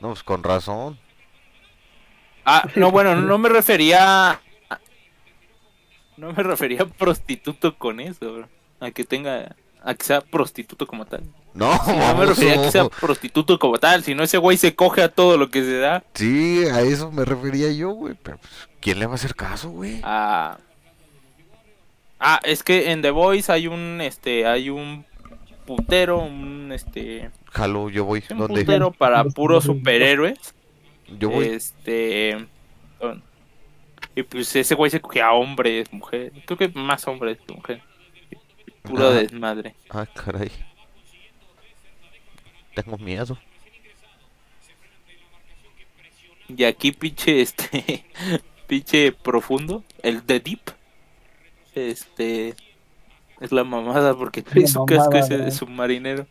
No, pues con razón. Ah, no, bueno, no me refería. a- No me refería a prostituto con eso, bro. A que tenga. A que sea prostituto como tal. No, no me refería a que sea prostituto como tal, sino ese güey se coge a todo lo que se da. Sí, a eso me refería yo, güey. Pero pues, ¿quién le va a hacer caso, güey? Ah, ah, es que en The Voice hay un, este, hay un putero, un, este, Jalo, yo voy. un ¿Dónde? putero para puros superhéroes. Yo voy. Este, y pues ese güey se cogía a hombres, mujeres, creo que más hombres que mujeres. Puro Ah. desmadre. Ah, caray. Tengo miedo. Y aquí pinche este pinche profundo, el de Deep. Este es la mamada porque trae La su casco mamada, ese de submarinero.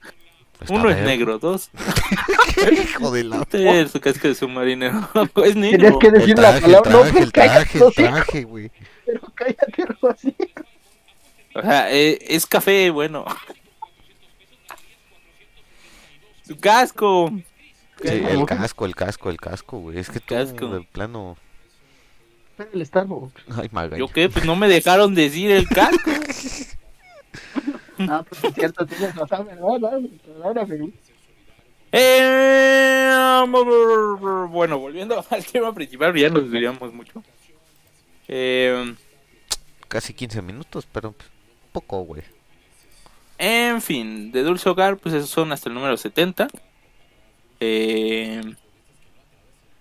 Está Uno es negro, dos Hijo de la... es su casco de submarinero. es negro. Tenías que decir la traje, el palabra. No, pues el traje, el traje, güey. pero cállate, algo así. O sea, eh, es café, bueno. Su casco. Sí, el casco, el casco, el casco, güey. Es que tú, Casco. de plano... El Starbucks. Ay, magaña. ¿Yo qué? Pues no me dejaron decir el casco. Ah, pues es cierto, tienes razón. Dale, Perdóname. Eh, bueno, volviendo al tema principal, ya nos desviamos mucho. Eh, Casi 15 minutos, pero pues, poco, güey. En fin, de Dulce Hogar, pues esos son hasta el número 70. Eh,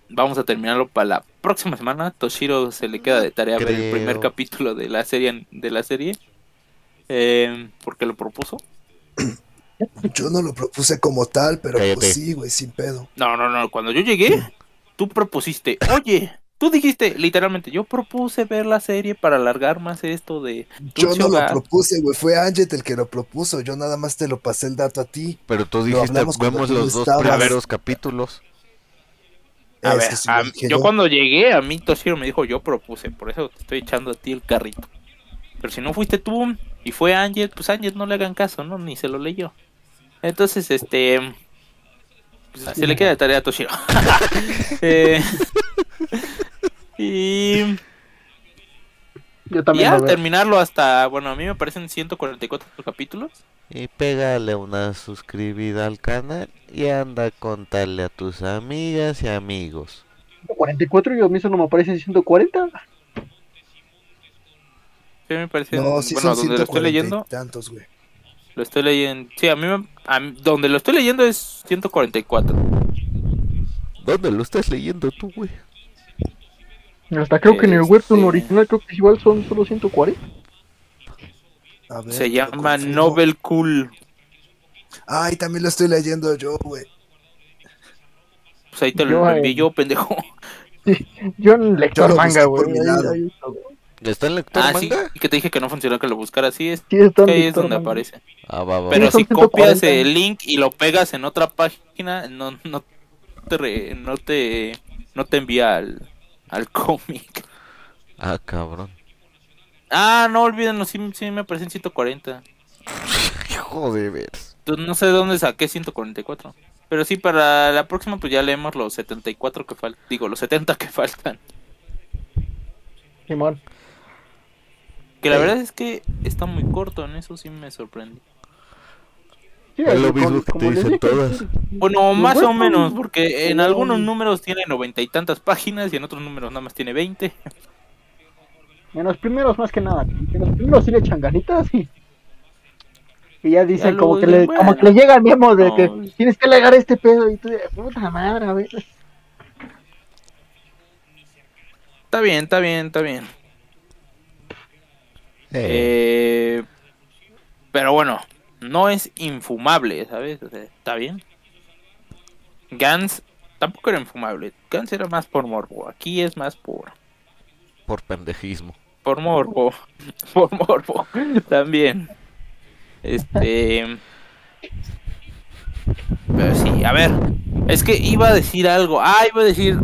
vamos a terminarlo para la próxima semana. Toshiro se le queda de tarea ver el primer capítulo de la serie de la serie. Eh, porque lo propuso. Yo no lo propuse como tal, pero Cállate. pues sí, güey, sin pedo. No, no, no. Cuando yo llegué, tú propusiste, oye, tú dijiste, literalmente, yo propuse ver la serie para alargar más esto de Yo no lo propuse, güey. Fue Anget el que lo propuso. Yo nada más te lo pasé el dato a ti. Pero tú dijiste, vemos los dos estabas. primeros capítulos. A ver, sí a- yo cuando llegué, a mí Toshiro me dijo, yo propuse, por eso te estoy echando a ti el carrito. Pero si no fuiste tú y fue Ángel, pues Ángel no le hagan caso, ¿no? Ni se lo leyó. Entonces, este... pues, se le queda de tarea a Toshiro. Eh, y Yo también ya terminarlo hasta, bueno, a mí me parecen 144 capítulos. Y pégale una suscribida al canal y anda a contarle a tus amigas y amigos. 44 y a mí eso no me parece 140. Sí, me parecen, No, sí bueno, son donde lo estoy 140 leyendo, tantos, güey. lo estoy leyendo, sí, a mí, me- a mí- donde lo estoy leyendo es 144. ¿Dónde lo estás leyendo tú, güey? Hasta creo que en el Este- webtoon original creo que igual son solo 140. A ver, Se llama. Novel Cool. Ay, también lo estoy leyendo yo, güey. Pues ahí te Yo, lo eh, envié yo, pendejo. Yo en lector Yo manga, güey. está, güey. ¿Está en lector Ah, sí, manga? y que te dije que no funcionó que lo buscara así, es Sí, está en que ahí es donde manga. aparece. Ah, va, va. Pero si copias 140. el link y lo pegas en otra página, no, no te re- no te no te envía al, al cómic. Ah, cabrón. Ah, no olvídenlo, sí, sí me aparecen 140. Hijo de veras. Entonces, no sé de dónde saqué 144. Pero sí, para la próxima pues ya leemos los 74 que faltan. Digo, los 70 que faltan. Simón. Que la verdad es que está muy corto, en eso sí me sorprendí. Sí, Es lo con- mismo que te dicen dije, todas. Bueno, Pues más o menos, porque en algunos números tiene noventa y tantas páginas y en otros números nada más tiene 20. En los primeros más que nada. En los primeros sí le echan ganitas y... Y ya dicen Ya como que, le, como que le llega el memo de no. que tienes que legar este pedo y tú de puta madre, a ver. Está bien, está bien, está bien. Eh, pero bueno, no es infumable, ¿sabes? O sea, está bien. Gans tampoco era infumable. Gans era más por morbo. Aquí es más por por pendejismo. por morbo. Por morbo. También. Este. Pero sí, a ver. Es que iba a decir algo. Ah, iba a decir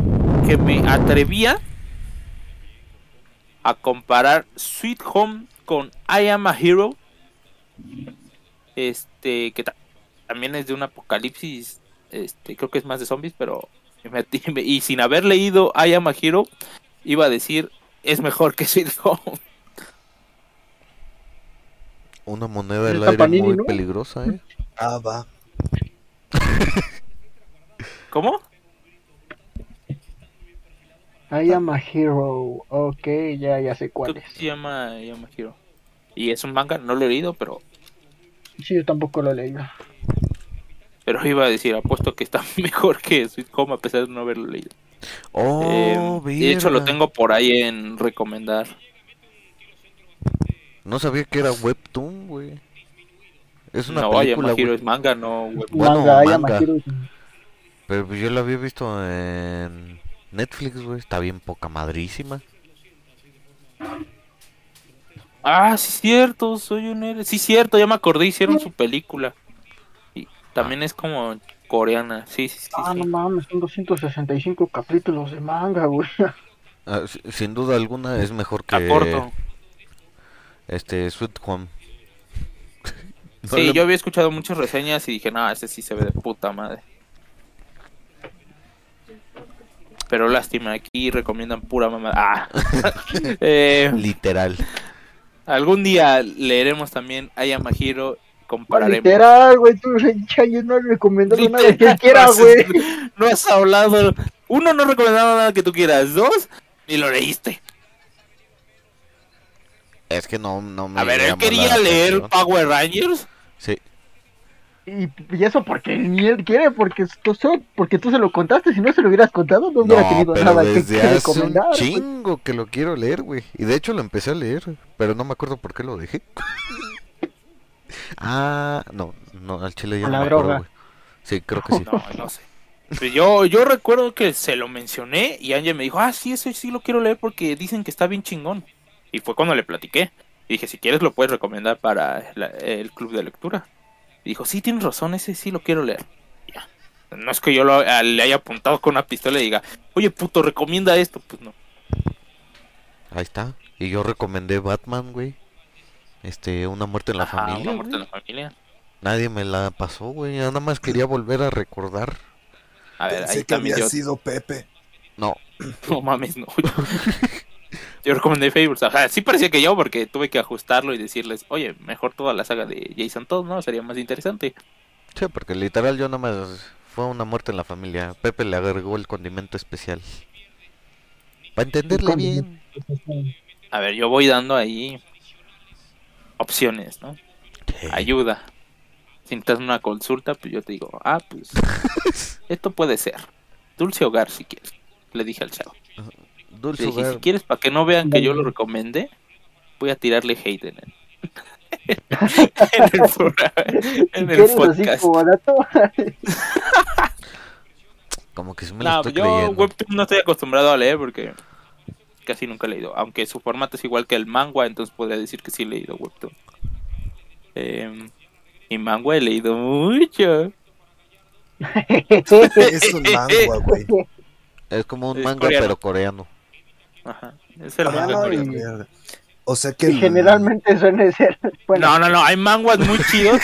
que me atrevía a comparar Sweet Home con I Am a Hero. Este, que ta- también es de un apocalipsis. Este, creo que es más de zombies, pero. me- me- Y sin haber leído I Am a Hero, iba a decir es mejor que Sweet Home. Una moneda del aire Panini, muy ¿no? peligrosa, ¿eh? Ah, va. ¿Cómo? I am a hero. Ok, ya, ya sé cuál es. se llama I Am a Hero. Y es un manga, no lo he leído, pero Sí, yo tampoco lo leí. pero iba a decir, apuesto que está mejor que Sweet Home a pesar de no haberlo leído. Oh, Eh, de hecho, lo tengo por ahí en recomendar. No sabía que era webtoon, güey. Es una no, película, güey. es manga, no, güey. Bueno, manga, manga. Es- Pero pues yo la había visto en Netflix, güey. Está bien poca madrísima. Ah, sí, cierto, soy un héroe. Sí, cierto, ya me acordé, hicieron su película. Y también es como coreana, sí, sí, sí. Ah, sí. no mames, son 265 capítulos de manga, güey. Ah, si- sin duda alguna es mejor que corto. este Sweet Home. No Sí, le- yo había escuchado muchas reseñas y dije, no, ese sí se ve de puta madre. Pero lástima, aquí recomiendan pura mamada. Ah. Eh, Literal. Algún día leeremos también a Yamahiro, compararemos. Literal, güey, tú Chayo, no has recomendado nada que quiera, no has- güey. No has hablado. Uno, no recomendaba nada que tú quieras. Dos, ni lo leíste. Es que no, no me A ver, él quería leer atención. Power Rangers. Sí. Y, y eso porque ni él quiere, porque tú, porque tú se lo contaste, si no se lo hubieras contado no hubiera No, tenido pero nada que, desde que hace recomendar. un chingo que lo quiero leer, güey. Y de hecho lo empecé a leer, pero no me acuerdo por qué lo dejé. ah, no, no, al chile ya Por no la me acuerdo, droga. güey. Sí, creo que sí. No, no sé. Pues yo, yo recuerdo que se lo mencioné y Angie me dijo, ah, sí, eso sí lo quiero leer porque dicen que está bien chingón. Y fue cuando le platiqué. Y dije, si quieres lo puedes recomendar para la- el club de lectura. Y dijo, sí, tienes razón, ese sí lo quiero leer. Ya. No es que yo lo- a- le haya apuntado con una pistola y diga, oye, puto, recomienda esto. Pues no. Ahí está. Y yo recomendé Batman, güey. Este, Una muerte en la Ajá, familia. Una muerte en güey. la familia. Nadie me la pasó, güey. Yo nada más quería volver a recordar. A ver, Pensé ahí que también había yo... sido Pepe. No, No mames, no. Yo recomendé Fables. O sea, sí parecía que yo, porque tuve que ajustarlo y decirles, oye, mejor toda la saga de Jason Todd, ¿no? Sería más interesante. sí, porque literal yo nada más fue una muerte en la familia. Pepe le agregó el condimento especial. Para entenderle bien. A ver, yo voy dando ahí opciones, ¿no? Sí. Ayuda. Si necesitas una consulta, pues yo te digo, ah, pues esto puede ser. Dulce hogar, si quieres. Le dije al chavo. Dulce si quieres, para que no vean que yo lo recomendé, voy a tirarle hate en el, en el, programa- en el podcast. como que sí me lo No, estoy yo creyendo. Webtoon no estoy acostumbrado a leer porque casi nunca he leído. Aunque su formato es igual que el manga, entonces podría decir que sí he leído Webtoon. Eh, y manga he leído mucho. Es un manga, güey. Es como un Es manga, coreano. pero coreano. Ajá, es el Ah, y-. O sea que y generalmente suele ser. Bueno, No, no, no, hay manguas muy chidos,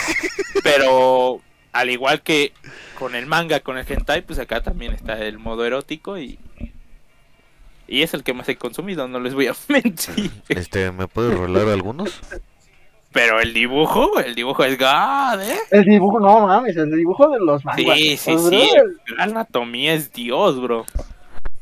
pero al igual que con el manga, con el hentai, pues acá también está el modo erótico y y es el que más he consumido, no les voy a mentir. Este, ¿me puedes rolar algunos? Pero el dibujo, el dibujo es God, ¿eh? el dibujo, no mames, el dibujo de los manguas. Sí, sí, bro, sí. La anatomía es Dios, bro.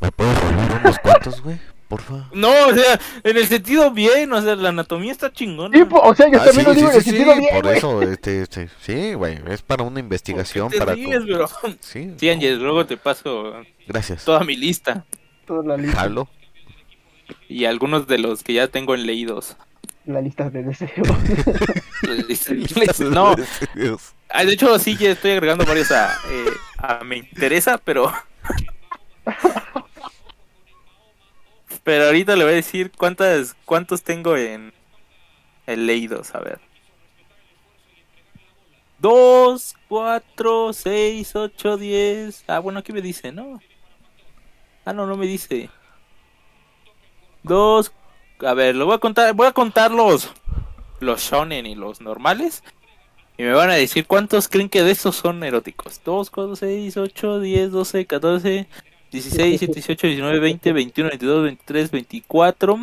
¿Me puedes rolar unos cuantos, güey? Porfa. No, o sea, en el sentido bien, o sea, la anatomía está chingona. Sí, po- o sea, yo Ah, también sí, lo digo sí, en el sí, sentido sí, bien, por güey. eso, este, este, sí, güey, es para una investigación, ¿Por qué te para... ríes, bro? Sí, Sí, luego te paso gracias. toda mi lista Toda la lista, Jalo. y algunos de los que ya tengo en leídos. la lista de deseos. No, ah, de hecho sí, ya estoy agregando varios a, eh, a me interesa, pero... Pero ahorita le voy a decir cuántas, cuántos tengo en, en leídos, a ver. 2, 4, 6, 8, 10. Ah, bueno, aquí me dice, ¿no? Ah, no, no me dice. 2. A ver, lo voy a contar. Voy a contar los, los shonen y los normales. Y me van a decir cuántos creen que de esos son eróticos. 2, 4, 6, 8, 10, 12, 14, 16, 17, 18, 19, 20, 21, 22, 23, 24.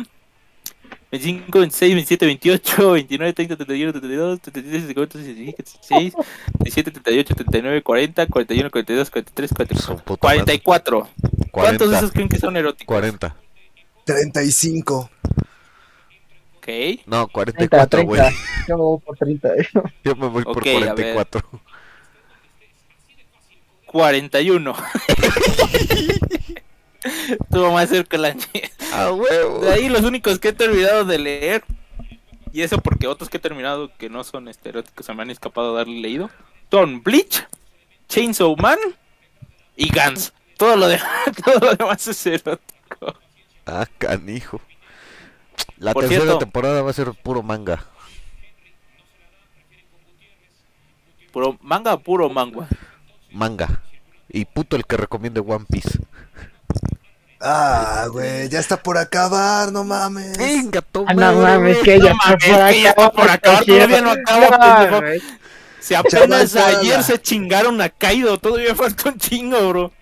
25, 26, 27, 28, 29, 30, 31, 32, 33, 34, 35, 36, 37, 38, 39, 40, 41, 42, 43, Su 44. puta 44. ¿Cuántos de 40. esos creen que son eróticos? 40. 35. Ok. No, 30, 44, güey. 30. Yo me voy por 30. Yo me voy por Ok, a ver. 44. 41. Estuvo más cerca la Ah, huevo. De ahí los únicos que he terminado de leer Y eso porque otros que he terminado que no son este, eróticos se me han escapado de darle leído. Son Bleach, Chainsaw Man y Gans. Todo lo, de, todo lo demás es erótico. Ah, canijo. La Por tercera cierto- temporada va a ser puro manga. Puro manga, puro manga. Manga. Y puto el que recomiende One Piece. Ah, güey, ya está por acabar, no mames. Venga, toma. Ah, no mames, que ya No mames, que ya está por acabar, todavía no acaba, pendejo. Si apenas Chaval, ayer se chingaron a Kaido, todavía falta un chingo, bro.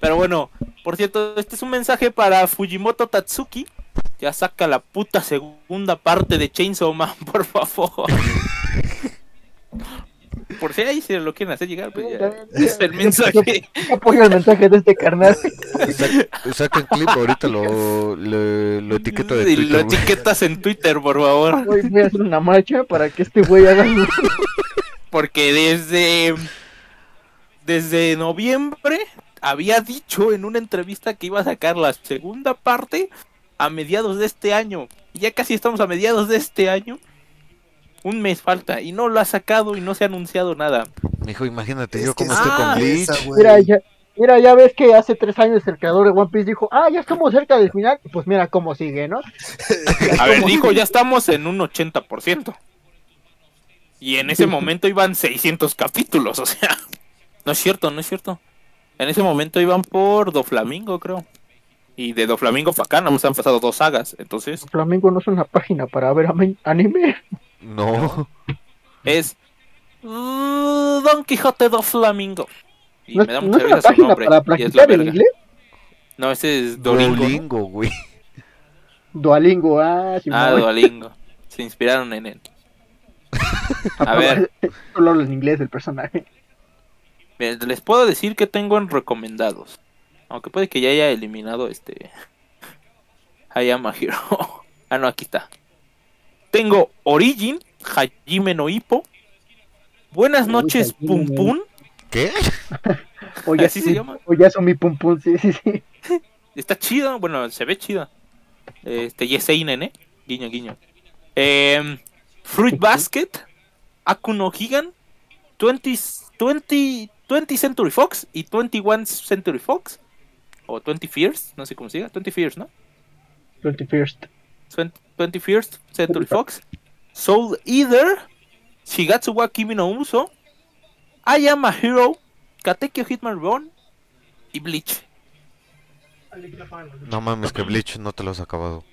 Pero bueno, por cierto, este es un mensaje para Fujimoto Tatsuki. Ya saca la puta segunda parte de Chainsaw Man, por favor. Por si ahí se lo quieren hacer llegar, pues ya. Es el mensaje. Apoyo el mensaje de este carnal. Saca, el clip, ahorita lo, lo, lo etiqueto de Y lo Twitter. güey. etiquetas en Twitter, por favor. Hoy voy a hacer una marcha para que este güey haga Porque desde. Desde noviembre había dicho en una entrevista que iba a sacar la segunda parte a mediados de este año. Ya casi estamos a mediados de este año. Un mes falta y no lo ha sacado y no se ha anunciado nada. Mijo, imagínate Es yo es estoy con Bleach. esa. Mira, ya, mira, ya ves que hace tres años el creador de One Piece dijo, ah, ya estamos cerca del final. Pues mira cómo sigue, ¿no? A ver, dijo, ya estamos en un 80%. Y en ese momento iban 600 capítulos, o sea. No es cierto, no es cierto. En ese momento iban por Doflamingo, creo. Y de Doflamingo para acá, más han pasado dos sagas. Entonces, Flamengo no es una página para ver anime. No. es uh, Don Quijote Doflamingo. Y No, me da no mucha risa su página nombre. para Y es la verga. inglés. No, ese es Dolingo. ¿no? Duolingo, güey. Dualingo, ah, sí, Ah, Duolingo. Se inspiraron en él. a ver. Solo habla en inglés el personaje. Bien, les puedo decir que tengo en recomendados. Aunque puede que ya haya eliminado este. Hayama Hiro. ah, no, aquí está. Tengo Origin, Hajime no Hippo. Buenas noches, Uy, Pum Pum. ¿Qué? o ya, Así sí, se llama. O ya son mi Pum Pum, sí, sí, sí. Está chida, bueno, se ve chida. Este, Yesei Nene, ¿eh? guiño, guiño. Eh, Fruit Basket, Akuno Higan, 20, 20, 20 Century Fox y 21 Century Fox. O 20 Fears, no sé cómo se diga. 20 Fears, ¿no? 20 Fears. 21st Century Fox, Soul Eater, Shigatsu wa Kimi no Uso, I Am a Hero, Katekyo Hitman Run y Bleach. No mames, que Bleach no te lo has acabado.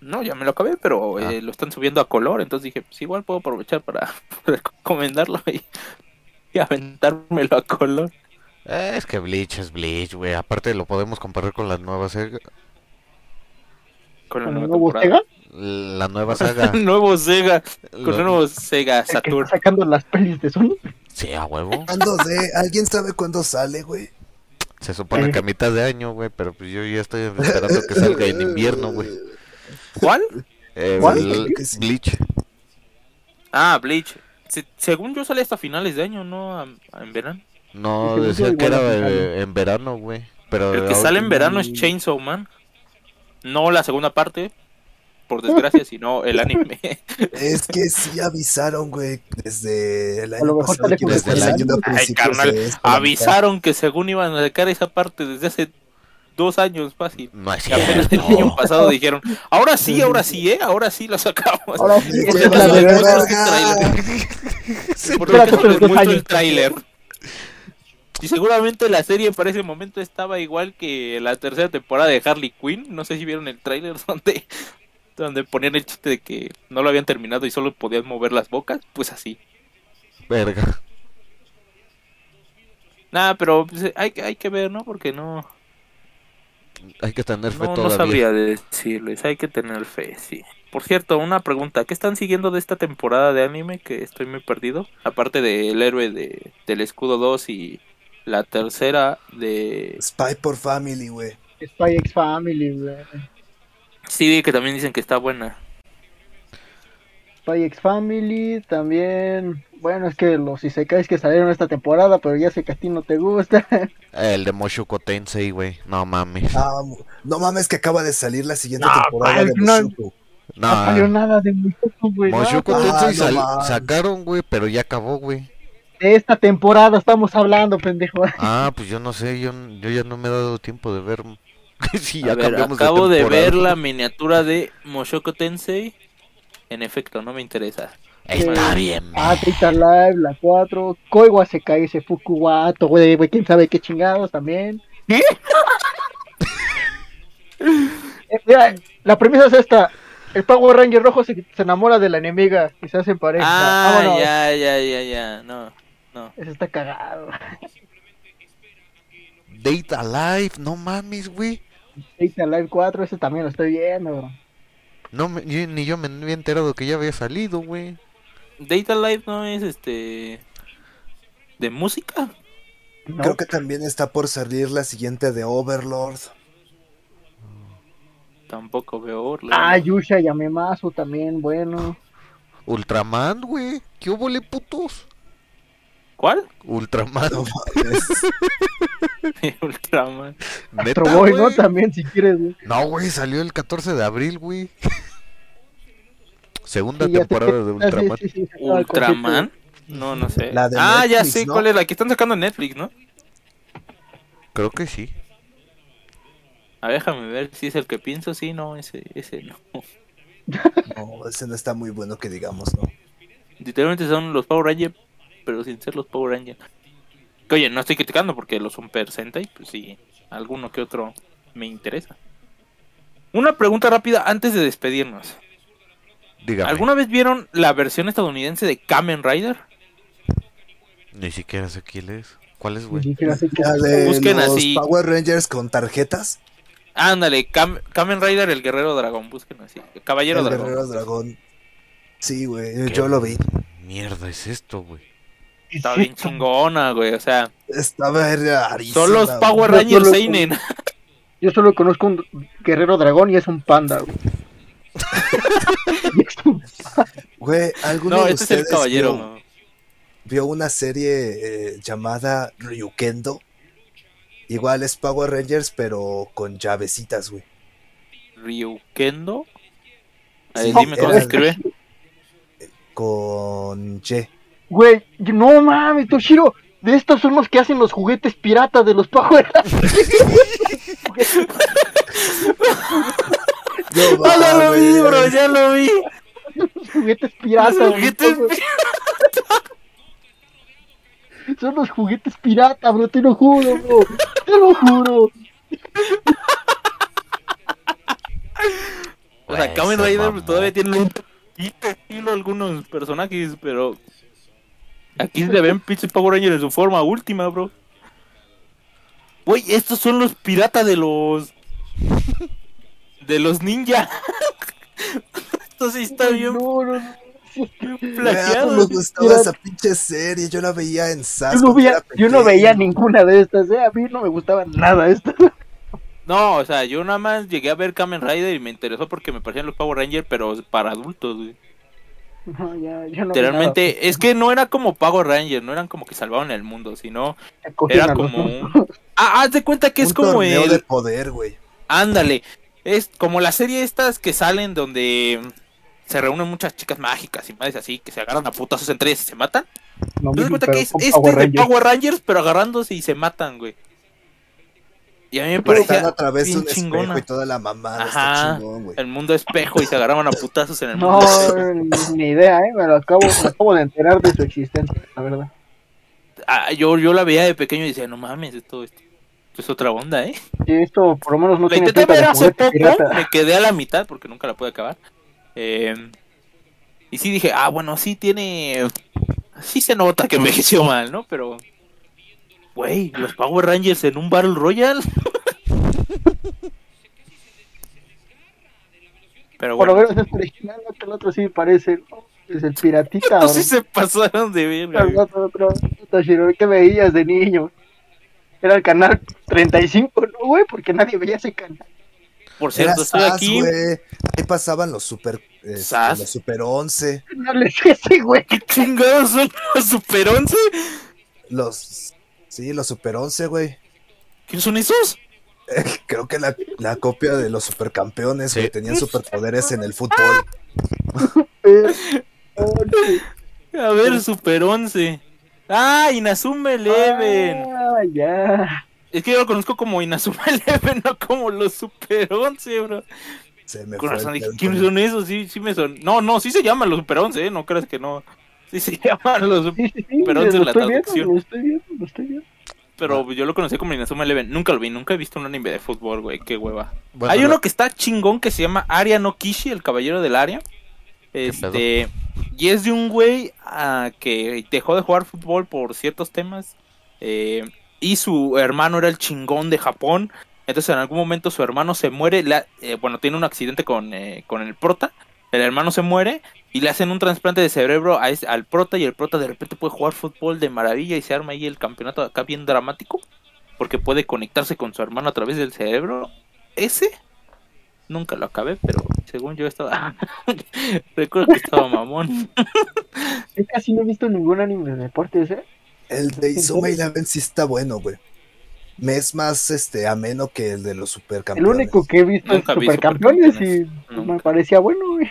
No, ya me lo acabé, pero eh, ah. lo están subiendo a color, entonces dije, pues igual puedo aprovechar para recomendarlo y, y aventármelo a color. Eh, es que Bleach es Bleach, güey. Aparte lo podemos comparar con las nuevas eh. Con la nueva nuevo. Sega. La nueva saga. nuevo Sega, con Lo- el nuevo Sega Saturn. está sacando las pelis de Sony. Sí, a huevo. ¿Cuándo de? ¿Alguien sabe cuándo sale, güey? Se supone Eh. que a mitad de año, güey, pero pues yo ya estoy esperando que salga en invierno, güey. ¿Cuál? Eh, ¿Cuál? Bleach. Ah, Bleach. Se- según yo sale hasta finales de año, ¿no? A- a- en verano. No, decía que era eh, en verano, güey. Pero El que sale en verano es Chainsaw Man. No la segunda parte, por desgracia, sino el anime. Es que sí avisaron, güey, desde el año pasado desde el año- Ay, carnal, Avisaron que según iban a sacar esa parte desde hace dos años fácil. No es Y apenas el año pasado dijeron, ahora sí, ahora sí, ¿eh? Ahora sí la sacamos. Ahora sí, es la de verdad. Porque dos muestro el tráiler. Y seguramente la serie para ese momento estaba igual que la tercera temporada de Harley Quinn. No sé si vieron el tráiler donde, donde ponían el chiste de que no lo habían terminado y solo podían mover las bocas. Pues así. Verga. Nada, pero pues, hay, que- hay que ver, ¿no? Porque no, Hay que tener fe no, no sabría decirles. Hay que tener fe, sí. Por cierto, una pregunta. ¿Qué están siguiendo de esta temporada de anime? Que estoy muy perdido. Aparte del héroe de, del escudo 2 y la tercera de... Spy por Family, güey. Spy X Family, güey. Sí, que también dicen que está buena. Spy X Family también. Bueno, es que los Isekais que salieron esta temporada, pero ya sé que a ti no te gusta. El de Moshuko Tensei, güey. No mames. Ah, no mames que acaba de salir la siguiente No, temporada de ¿cuál? No. Mushoku. No salió nada de Mushoku, güey. Mushoku nada. Ah, Tensei no sal- sacaron, güey, pero ya acabó, güey. De esta temporada estamos hablando, pendejo. Ah, pues yo no sé, yo, yo ya no me he dado tiempo de ver. sí, ya ver, acabo de, ver la miniatura de Moshoko Tensei. En efecto, no me interesa. Está bien, Ah, Data Live, la 4. Koiwa se cae ese Fukuwato, güey, güey, quién sabe qué chingados también. ¿Qué? Eh, mira, la premisa es esta. El Power Ranger rojo se, se enamora de la enemiga y se hacen pareja. Ah, Vámonos. ya, ya, ya, ya. No, no. Eso está cagado. Data Live, no mames, güey. Data Live 4, ese también lo estoy viendo. No, me- yo- ni yo me había enterado que ya había salido, güey. Data Live no es este. de música. No, Creo que también está por salir la siguiente de Overlord. Tampoco veo Orla. Ah, Yusha Yamemasu también, bueno. Ultraman, güey. ¿Qué hubo, putos? ¿Cuál? Ultraman. No. Ultraman. Neta, Boy, ¿no? También, si quieres, güey. No, güey, salió el 14 de abril, güey. Segunda Sí, ya temporada que- de Ultraman. sí, sí, ¿Ultraman? No, no sé. La de ah, ya Netflix, sé ¿no? cuál es la que están sacando en Netflix, ¿no? Creo que sí. A ver, déjame ver si es el que pienso. Sí, no, ese, ese no. No, ese no está muy bueno que digamos, ¿no? Literalmente son los Power Rangers, pero sin ser los Power Rangers. Que, oye, no estoy criticando porque los Super Sentai, pues sí, alguno que otro me interesa. Una pregunta rápida antes de despedirnos. Dígame. ¿Alguna vez vieron la versión estadounidense de Kamen Rider? Ni siquiera sé quién es. ¿Cuál es, Ni güey? Busquen los así. Power Rangers con tarjetas. Ándale, Kam- Kamen Rider, el guerrero dragón, busquen así. Caballero el dragón. Guerrero Dragón. Sí, güey, ¿Qué yo lo vi. Mierda es esto, güey? Está bien chingona, güey. O sea, Estaba rarísima. son los. Power Rangers solo- Seinen. Yo solo conozco un guerrero dragón y es un panda, güey. Güey, ¿alguno No, de este es el ustedes caballero. vio, ¿no? vio una serie eh, llamada Ryukendo? Igual es Power Rangers, pero con llavecitas, güey. Ryukendo. A Sí, dime cómo se escribe. Con Y. Güey, yo- no mames, Toshiro. De estos son los que hacen los juguetes piratas de los Power Rangers. No, Ah, ya lo vi, bro, ya lo vi. Los juguetes piratas. Los juguetes Son los juguetes piratas, bro. Te lo juro, bro. Te lo juro. O sea, Kamen Rider pues, todavía tiene un poquito estilo algunos personajes, pero aquí se ven pinches Power Rangers en su forma última, bro. Güey, estos son los piratas de los de los ninja. Esto sí está bien, No, no, no. bien Güey, a mí plagiado. me gustaba esa pinche serie. Yo la veía en SAS. Yo no, veía, era yo no pequeño. veía ninguna de estas, eh. A mí no me gustaba nada esto. No, o sea, yo nada más llegué a ver Kamen Rider y me interesó porque me parecían los Power Rangers, pero para adultos, güey. No, ya, ya no Literalmente, es que no era como Power Rangers, no eran como que salvaban el mundo, sino era como un... Ah, haz de cuenta que es como el... de poder, güey. Ándale, es como la serie estas que salen donde se reúnen muchas chicas mágicas y madres así, que se agarran a putazos entre ellas y se matan. No, ¿Te das cuenta que es este Power de. Power Rangers, pero agarrándose y se matan, güey? Y a mí me parecía a través de bien un espejo chingona. y toda la mamada. Ajá. Está chingón, güey. el mundo espejo y se agarraban a putazos en el No, mundo espejo. ni idea, eh. Me lo acabo, me acabo de enterar de su existencia, la verdad. Ah, yo, yo la veía de pequeño y decía, no mames, esto, esto, esto es otra onda, ¿eh? Sí, esto por lo menos no La tiene intenté ver hace poco, pirata. me quedé a la mitad porque nunca la pude acabar. Eh, y sí dije, ah, bueno, sí tiene. Sí se nota que envejeció mal, ¿no? Pero. Güey, los Power Rangers en un Battle Royale. Pero Por lo bueno, menos es original, ¿no? que el otro sí parece, ¿no? Es el piratita, sí se pasaron de verga. El güey. otro, otro, Toshiro, ¿qué veías de niño? Era el canal 35, ¿no, güey? Porque nadie veía ese canal. Por Era cierto, estoy SAS, aquí. güey. Ahí pasaban los super. SAS. los super 11. No les ese, güey. ¿Qué chingados son los Super 11? Los. Sí, los super 11, güey. ¿Quiénes son esos? Creo que la, la copia de los supercampeones Sí. que tenían superpoderes en el fútbol. A ver, Super 11. Ah, Inazuma Eleven. Ah, ya. Es que yo lo conozco como Inazuma Eleven, no como los Super 11, bro. Se me Con fue razón el dije, ¿quiénes son esos? Sí, sí me son. No, no, sí se llaman los Super 11, ¿eh? No creas que no. Sí se llaman los Super... Sí, sí, sí, Pero la traducción. lo estoy viendo, lo estoy viendo. Pero yo lo conocí como Inazuma Eleven. Nunca lo vi, nunca he visto un anime de fútbol, güey. Qué hueva. Bueno, Hay uno que está chingón que se llama Aria no Kishi, el caballero del área. Este. Y es de un güey ah, que dejó de jugar fútbol por ciertos temas. eh, y su hermano era el chingón de Japón. Entonces en algún momento su hermano se muere. la- eh, bueno, tiene un accidente con, eh, con el prota. El hermano se muere y le hacen un trasplante de cerebro a ese- al prota. Y el prota de repente puede jugar fútbol de maravilla y se arma ahí el campeonato acá bien dramático. Porque puede conectarse con su hermano a través del cerebro. Ese nunca lo acabé, pero según yo estaba. Recuerdo que estaba mamón. Yo casi no he visto ningún anime de deportes, ¿eh? El de Izuma Eleven sí está bueno, güey. Me es más este ameno que el de los El supercampeones. único que he visto es Nunca vi Supercampeones y Supercampeones. me Nunca. parecía bueno, güey.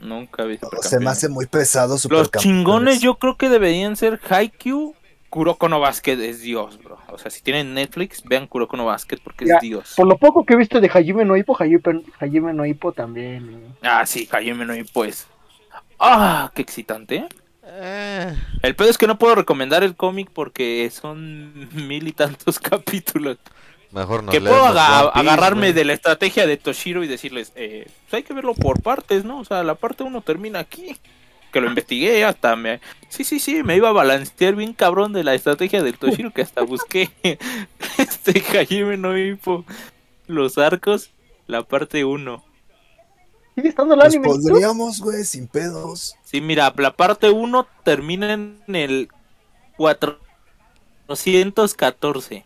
Nunca vi Se me hace muy pesado Los supercampeones. chingones yo creo que deberían ser Haikyuu. Kuroko no Basket es Dios, bro. O sea, si tienen Netflix, vean Kuroko no Basket porque Ya, es Dios. Por lo poco que he visto de Hajime no Ippo, Hajime, Hajime no Ippo también. Ah, sí, Hajime no pues. Ah, qué excitante. El pedo es que no puedo recomendar el cómic porque son mil y tantos capítulos. mejor nos que puedo aga- One Piece, agarrarme de la estrategia de Toshiro y decirles, eh, pues hay que verlo por partes, ¿no? O sea, la parte uno termina aquí. Que lo investigué hasta me... Sí, sí, sí, me iba a balancear bien cabrón de la estrategia del Toshiro que hasta busqué este Hajime no Ippo, los arcos, la parte 1. Sigue estando el Pues anime. ¿no? podríamos, güey, sin pedos. Sí, mira, la parte 1 termina en el 414.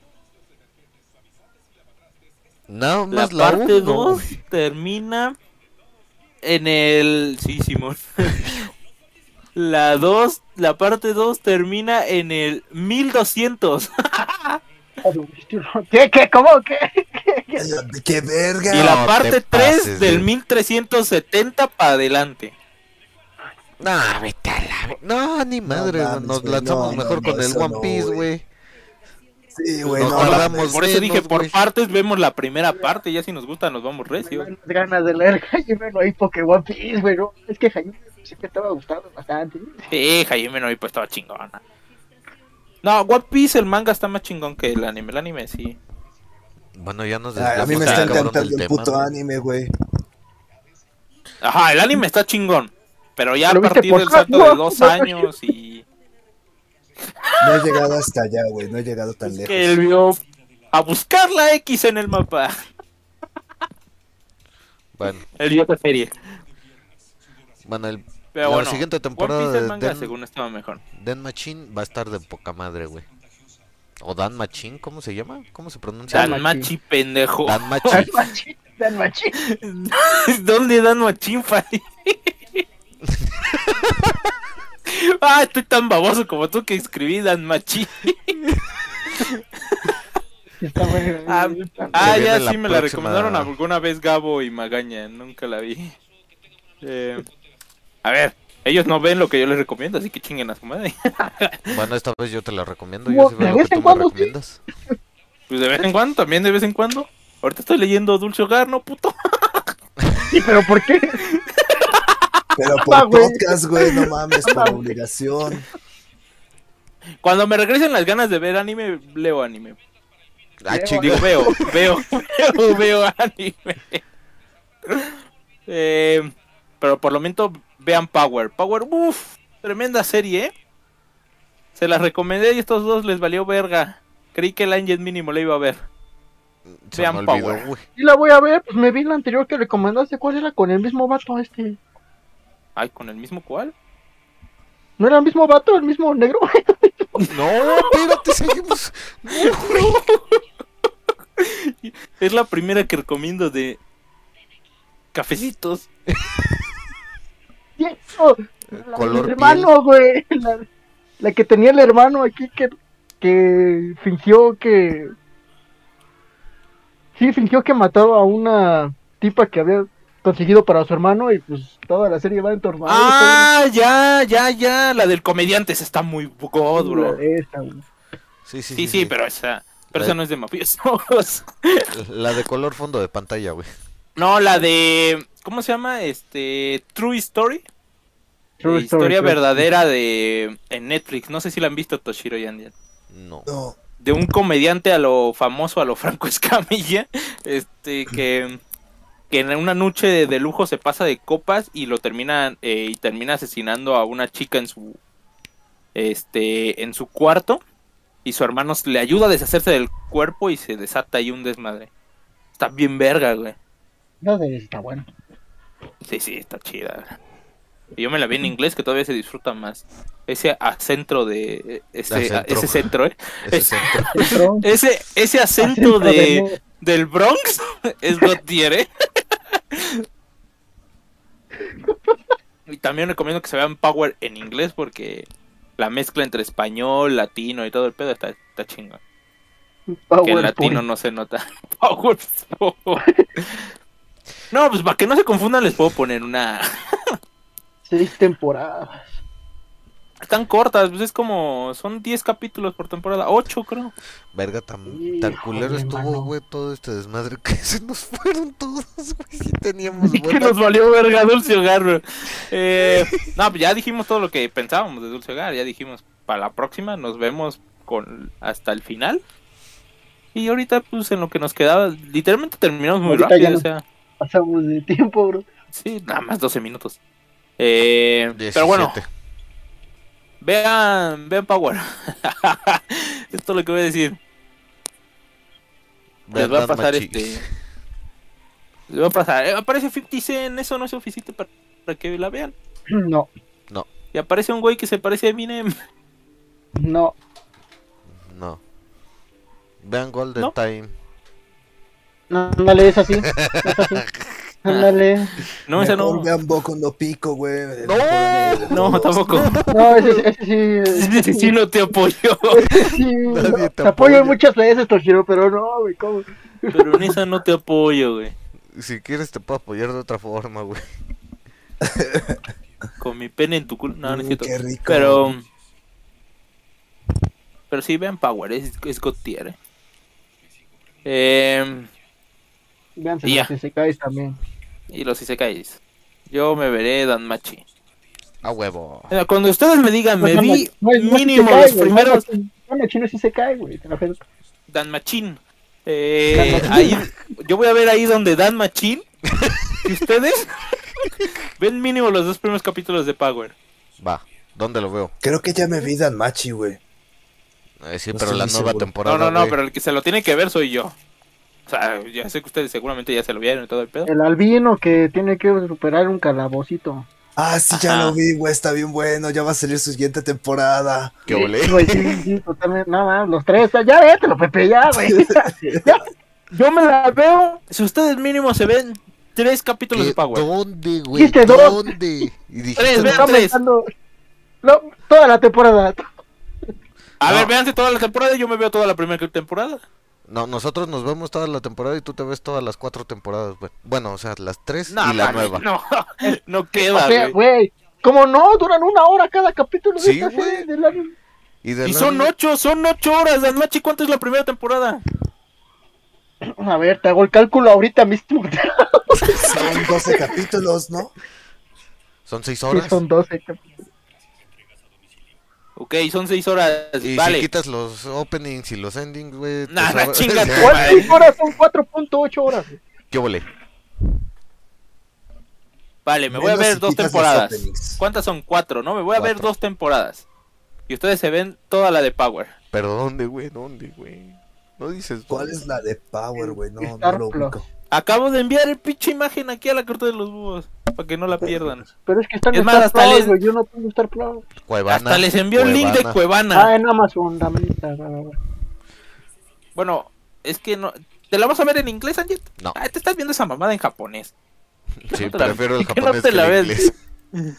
Nada La más la, parte uno, 2 güey. termina en el... Sí, Simón. La 2, la parte 2 termina en el 1200. ¿Qué? ¿Qué? ¿Cómo? ¿Qué? Ay, ¡Qué verga! Y la No parte te 3 pases, del güey. 1370 para adelante. No, vete a la... No, ni madre, mames, nos güey, lanzamos no, mejor no, con el One no, Piece, güey. Sí, güey, Nos no, guardamos mames. Por eso menos, dije, por güey. partes vemos la primera parte. Ya si nos gusta, nos vamos recio. Tengo ganas de leer Hajime no Ippo que One Piece, güey. ¿no? Es que sí que estaba gustando bastante. Sí, Jaime no, pues estaba chingona. No, One Piece, el manga está más chingón que el anime. El anime sí. Bueno, ya nos Ay, a mí me está encantando el tema, puto anime, güey. Ajá, el anime está chingón. Pero ya a ¿Lo viste partir por del salto de dos años y. No he llegado hasta allá, güey. No he llegado tan lejos. que él vio a buscar la X en el mapa. Bueno, El vio la serie. bueno, el Pero La bueno, siguiente One temporada Piece el de manga Den- según estaba mejor. Den Machine va a estar de poca madre, güey. O Dan Machine, ¿cómo se llama? ¿Cómo se pronuncia? Dan Dan Machi. Machi, pendejo. Dan Dan Machine. machín, dan machín. ¿Dónde Dan Machín, Fari? ah, estoy tan baboso como tú que escribí Dan Machín. Está bueno. Ah, Ah, ya la sí me la recomendaron alguna vez Gabo y Magaña, nunca la vi. Eh, a ver, ellos no ven lo que yo les recomiendo, así que chinguen a su madre. Bueno, esta vez yo te la recomiendo. Yo sí de veo lo vez que en tú me cuando sí. recomiendas. Pues de vez en cuando, también de vez en cuando. Ahorita estoy leyendo Dulce Hogar, ¿no, puto? Sí, pero ¿por qué? Pero Ah, por güey. podcast, güey, no mames, Ah, por obligación. Cuando me regresen las ganas de ver anime, leo anime. Ah. Digo, veo, veo, veo, veo anime. Eh, pero por lo menos vean Power. Power, uff, tremenda serie, ¿eh? Se las recomendé y estos dos les valió verga. Creí que el Angel mínimo le iba a ver. Se vean Power. güey. Sí la voy a ver, pues me vi la anterior que recomendaste. ¿Cuál era? Con el mismo vato este. Ay, ¿con el mismo cual? ¿No era el mismo vato, el mismo negro? No, espérate, seguimos. Es la primera que recomiendo de cafecitos. Cierto, la Color del hermano, güey. La, la que tenía el hermano aquí que, que fingió que Sí, fingió que mató a una tipa que había conseguido para su hermano y pues toda la serie va en torno a eso. Ah, ya, ya, ya. La del comediante esa está muy god, bro. Esa, güey. Sí, sí, Sí, sí, pero esa. Pero esa no es de mafiosos. La de color fondo de pantalla, güey. No, la de. ¿Cómo se llama? Este. True Story. True Eh, Story, historia True verdadera de. En Netflix. No sé si la han visto Toshiro y Andy. No. No. De un comediante a lo famoso, a lo Franco Escamilla. Este, que. Que en una noche de, de lujo se pasa de copas y lo termina. eh, y termina asesinando a una chica en su. Este. En su cuarto. Y su hermano le ayuda a deshacerse del cuerpo y se desata ahí un desmadre. Está bien verga, güey. No, está bueno. Sí, sí, está chida. Y yo me la vi en inglés que todavía se disfruta más. Ese acento de ese, Acentro. ese centro, ¿eh? Ese Es- centro. Entró- ese ese acento acento de de- del Bronx es God tier, ¿eh? Y también recomiendo que se vean Power en inglés porque la mezcla entre español, latino y todo el pedo está, está chingón. Que en PowerPoint. latino no se nota. PowerPoint. No, pues para que no se confundan les puedo poner una Seis temporadas. Están cortas, pues es como. Son 10 capítulos por temporada. 8, creo. Verga, tan, tan culero estuvo, güey, todo este desmadre que se nos fueron todos, güey. Sí teníamos Y que nos valió verga Dulce Hogar, bro. Eh, no, pues ya dijimos todo lo que pensábamos de Dulce Hogar. Ya dijimos, para la próxima nos vemos con hasta el final. Y ahorita, pues en lo que nos quedaba, literalmente terminamos muy Ahorita rápido. no. O sea, Pasamos de tiempo, bro. sí, nada más 12 minutos. Eh, 17. pero bueno, vean, vean Power. Esto es lo que voy a decir. Les va a pasar Machi. este. Les va a pasar. eh, aparece 50 Cent, eso no es suficiente para, para que la vean. No, Y aparece un güey que se parece a Eminem. no. No. Vean Golden ¿No? Time. No, ándale, es así. Es así. Ándale. No, esa no. Vean Boku no Pico, güey. No, No, tampoco. No, ese, ese sí. Ese sí no te apoyo. sí, Nadie no, te te apoyo muchas veces, Toshiro, pero no, güey, ¿cómo? Pero en esa no te apoyo, güey. Si quieres te puedo apoyar de otra forma, güey. Con mi pene en tu culo. No, no es Mm, qué rico. Pero. Pero sí, vean Power, es, es God tier, eh. Eh, Véanse Y ya. los Isekais también. y los Isekais. Yo me veré Dan Machi. A huevo. Cuando ustedes me digan, me No, no, vi no, no es mínimo los güey, primeros. No, es Isekai, güey. Te la pedo. Dan Machín. Eh, Dan ahí, yo voy a ver ahí donde Dan Machín. y ustedes ven mínimo los dos primeros capítulos de Power. Va. ¿Dónde lo veo? Creo que ya me vi Dan Machi, güey. Eh, sí, No pero la nueva seguro. temporada. No, no, no, pero el que se lo tiene que ver soy yo. O sea, ya sé que ustedes seguramente ya se lo vieron y todo el pedo. El albino que tiene que superar un calabocito. Ah, sí, ya Ajá. lo vi, güey. Está bien bueno. Ya va a salir su siguiente temporada. ¿Qué olé? Güey, sí, sí, totalmente. No, mames, los tres. Ya vételo, Pepe, ya, güey. Ya. Yo me la veo. Si ustedes mínimo se ven tres capítulos de Power. ¿Dónde, güey? ¿Dónde? Y dijiste Tres, vean tres. No, toda la temporada. A No. ver, véanse toda la temporada y yo me veo toda la primera temporada. No, nosotros nos vemos toda la temporada y tú te ves todas las cuatro temporadas, güey. Bueno, o sea, las tres No, y la nueva. No, no O queda, sea, güey. güey. ¿Cómo no? Duran una hora cada capítulo de Sí, esta güey. serie del anime. Y, de Y la- son ocho, son ocho horas. Dan Machi, ¿cuánto es la primera temporada? A ver, te hago el cálculo ahorita mismo. Son 12 capítulos, ¿no? Son seis Sí, horas. son 12 capítulos. Ok, son seis horas. Y vale. si quitas los openings y los endings, güey. Nah, chinga tu ¿Cuántas madre. horas son 4.8 horas? ¿Qué volé? Vale, me voy a ver si dos temporadas. ¿Cuántas son? Cuatro, ¿no? Me voy a ver dos temporadas. Y ustedes se ven toda la de Power. ¿Pero dónde, güey? ¿Dónde, güey? No dices ¿Cuál es la de Power, güey? No, no Star lo Plus. ubico. Acabo de enviar el pinche imagen aquí a la carta de los búhos. Para que no la pierdan. Pero es que están Es en más, hasta Plus, les- Yo no tengo Star Plus. Cuevana. Hasta les envió el link de Cuevana. Ah, en Amazon, da. Bueno, es que no. ¿Te la vas a ver en inglés, Anjet? No. Ah, te estás viendo esa mamada en japonés. Sí, no te la- prefiero el que no japonés te que la el.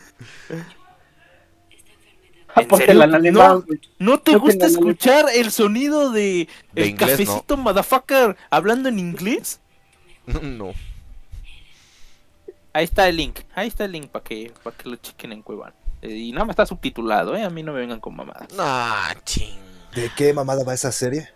¿No te gusta escuchar el sonido de, De el inglés, cafecito motherfucker hablando en inglés? No. Ahí está el link, ahí está el link para que, para que lo chequen en Cuevana. Eh, y nada más está subtitulado, ¿eh? A mí no me vengan con mamadas. Nah, ching. ¿De qué mamada va esa serie?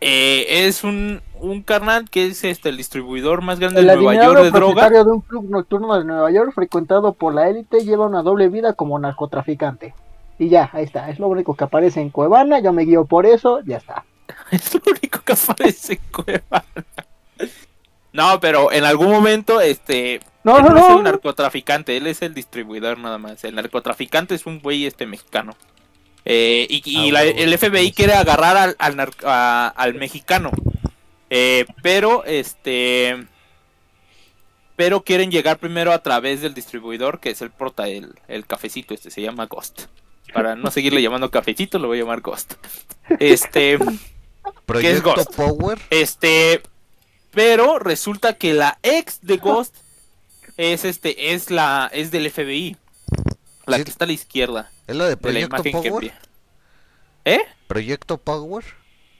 Eh, es un, un carnal que es este el distribuidor más grande El de Nueva York de droga. propietario de un club nocturno de Nueva York frecuentado por la élite lleva una doble vida como narcotraficante. Y ya, ahí está, es lo único que aparece en Cuevana, yo me guío por eso, ya está. Es lo único que aparece en Cuevana. No, pero en algún momento, este. No, él no, no es el narcotraficante, él es el distribuidor nada más. El narcotraficante es un güey este mexicano. Eh, y y Ah, la- el FBI quiere agarrar al, al, nar- a- al mexicano. Eh, pero este. Pero quieren llegar primero a través del distribuidor, que es el prota, el, el cafecito, este se llama Ghost. Para no seguirle llamando cafecito, lo voy a llamar Ghost. Este. Proyecto Ghost? Power. Este, pero resulta que la ex de Ghost es este, es la, es del FBI, la Sí. que está a la izquierda ¿Es la de de la Proyecto Power? ¿Eh? ¿Proyecto Power?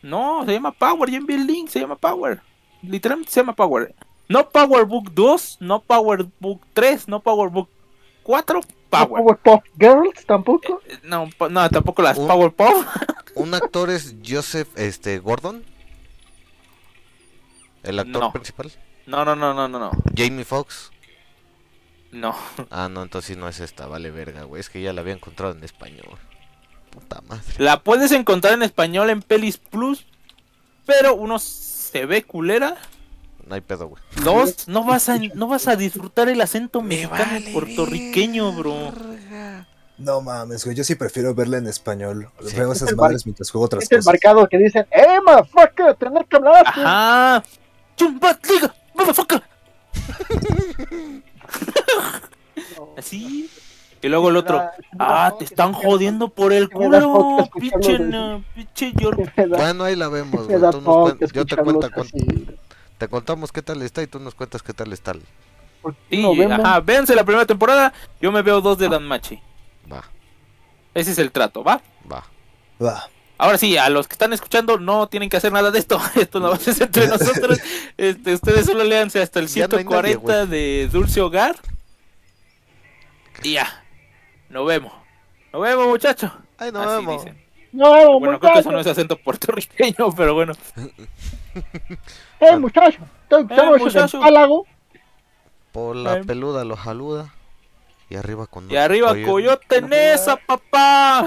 No, se llama Power, ya envié el link, se llama Power. Literalmente se llama Power. No Power Book 2, no Power Book 3, no Power Book 4, Power. Powerpuff Girls tampoco. Eh, No, po- no, tampoco las Un- Power Pop. Un actor es Joseph este, Gordon. El actor No. principal. No, no, no, no, no, no. Jamie Foxx. No. Ah, no, entonces sí no es esta, vale verga, güey. Es que ya la había encontrado en español. Puta madre. La puedes encontrar en español en Pelis Plus, pero uno se ve culera No hay pedo, güey. Dos, no vas a, no vas a disfrutar el acento mexicano puertorriqueño, bro. No mames, güey. Yo sí prefiero verla en español. Sí. Veo Es esas el madres mientras juego otras Es el cosas. marcado que dicen, ¡Eh, motherfucker! ¡Tener que hablar así! Ajá. Chumbatliga, motherfucker. Así. Y luego el otro. Ah, te están jodiendo por el culo, pinche, pinche Bueno, ahí la vemos, me güey. da Tú nos toque cuen- Yo te así. te contamos qué tal está y tú nos cuentas qué tal está. Sí, ajá, véanse la primera temporada. Yo me veo dos de Dan Machi. Va, Ese es el trato, ¿va? va. Va. Ahora sí, a los que están escuchando no tienen que hacer nada de esto. Esto no va a ser entre nosotros. Este, ustedes solo léanse hasta el Ya no hay nadie, 140 de Dulce Hogar. Y ya. Nos vemos. Nos vemos, muchachos. Ay, nos Así vemos. dicen. No, Bueno, creo que eso no es acento puertorriqueño, pero bueno. ¡Eh, muchachos! Estoy escuchando esos muchacho. Por la Ay. peluda lo saluda. Y arriba con Y arriba, Oye, Coyote Nesa, papá.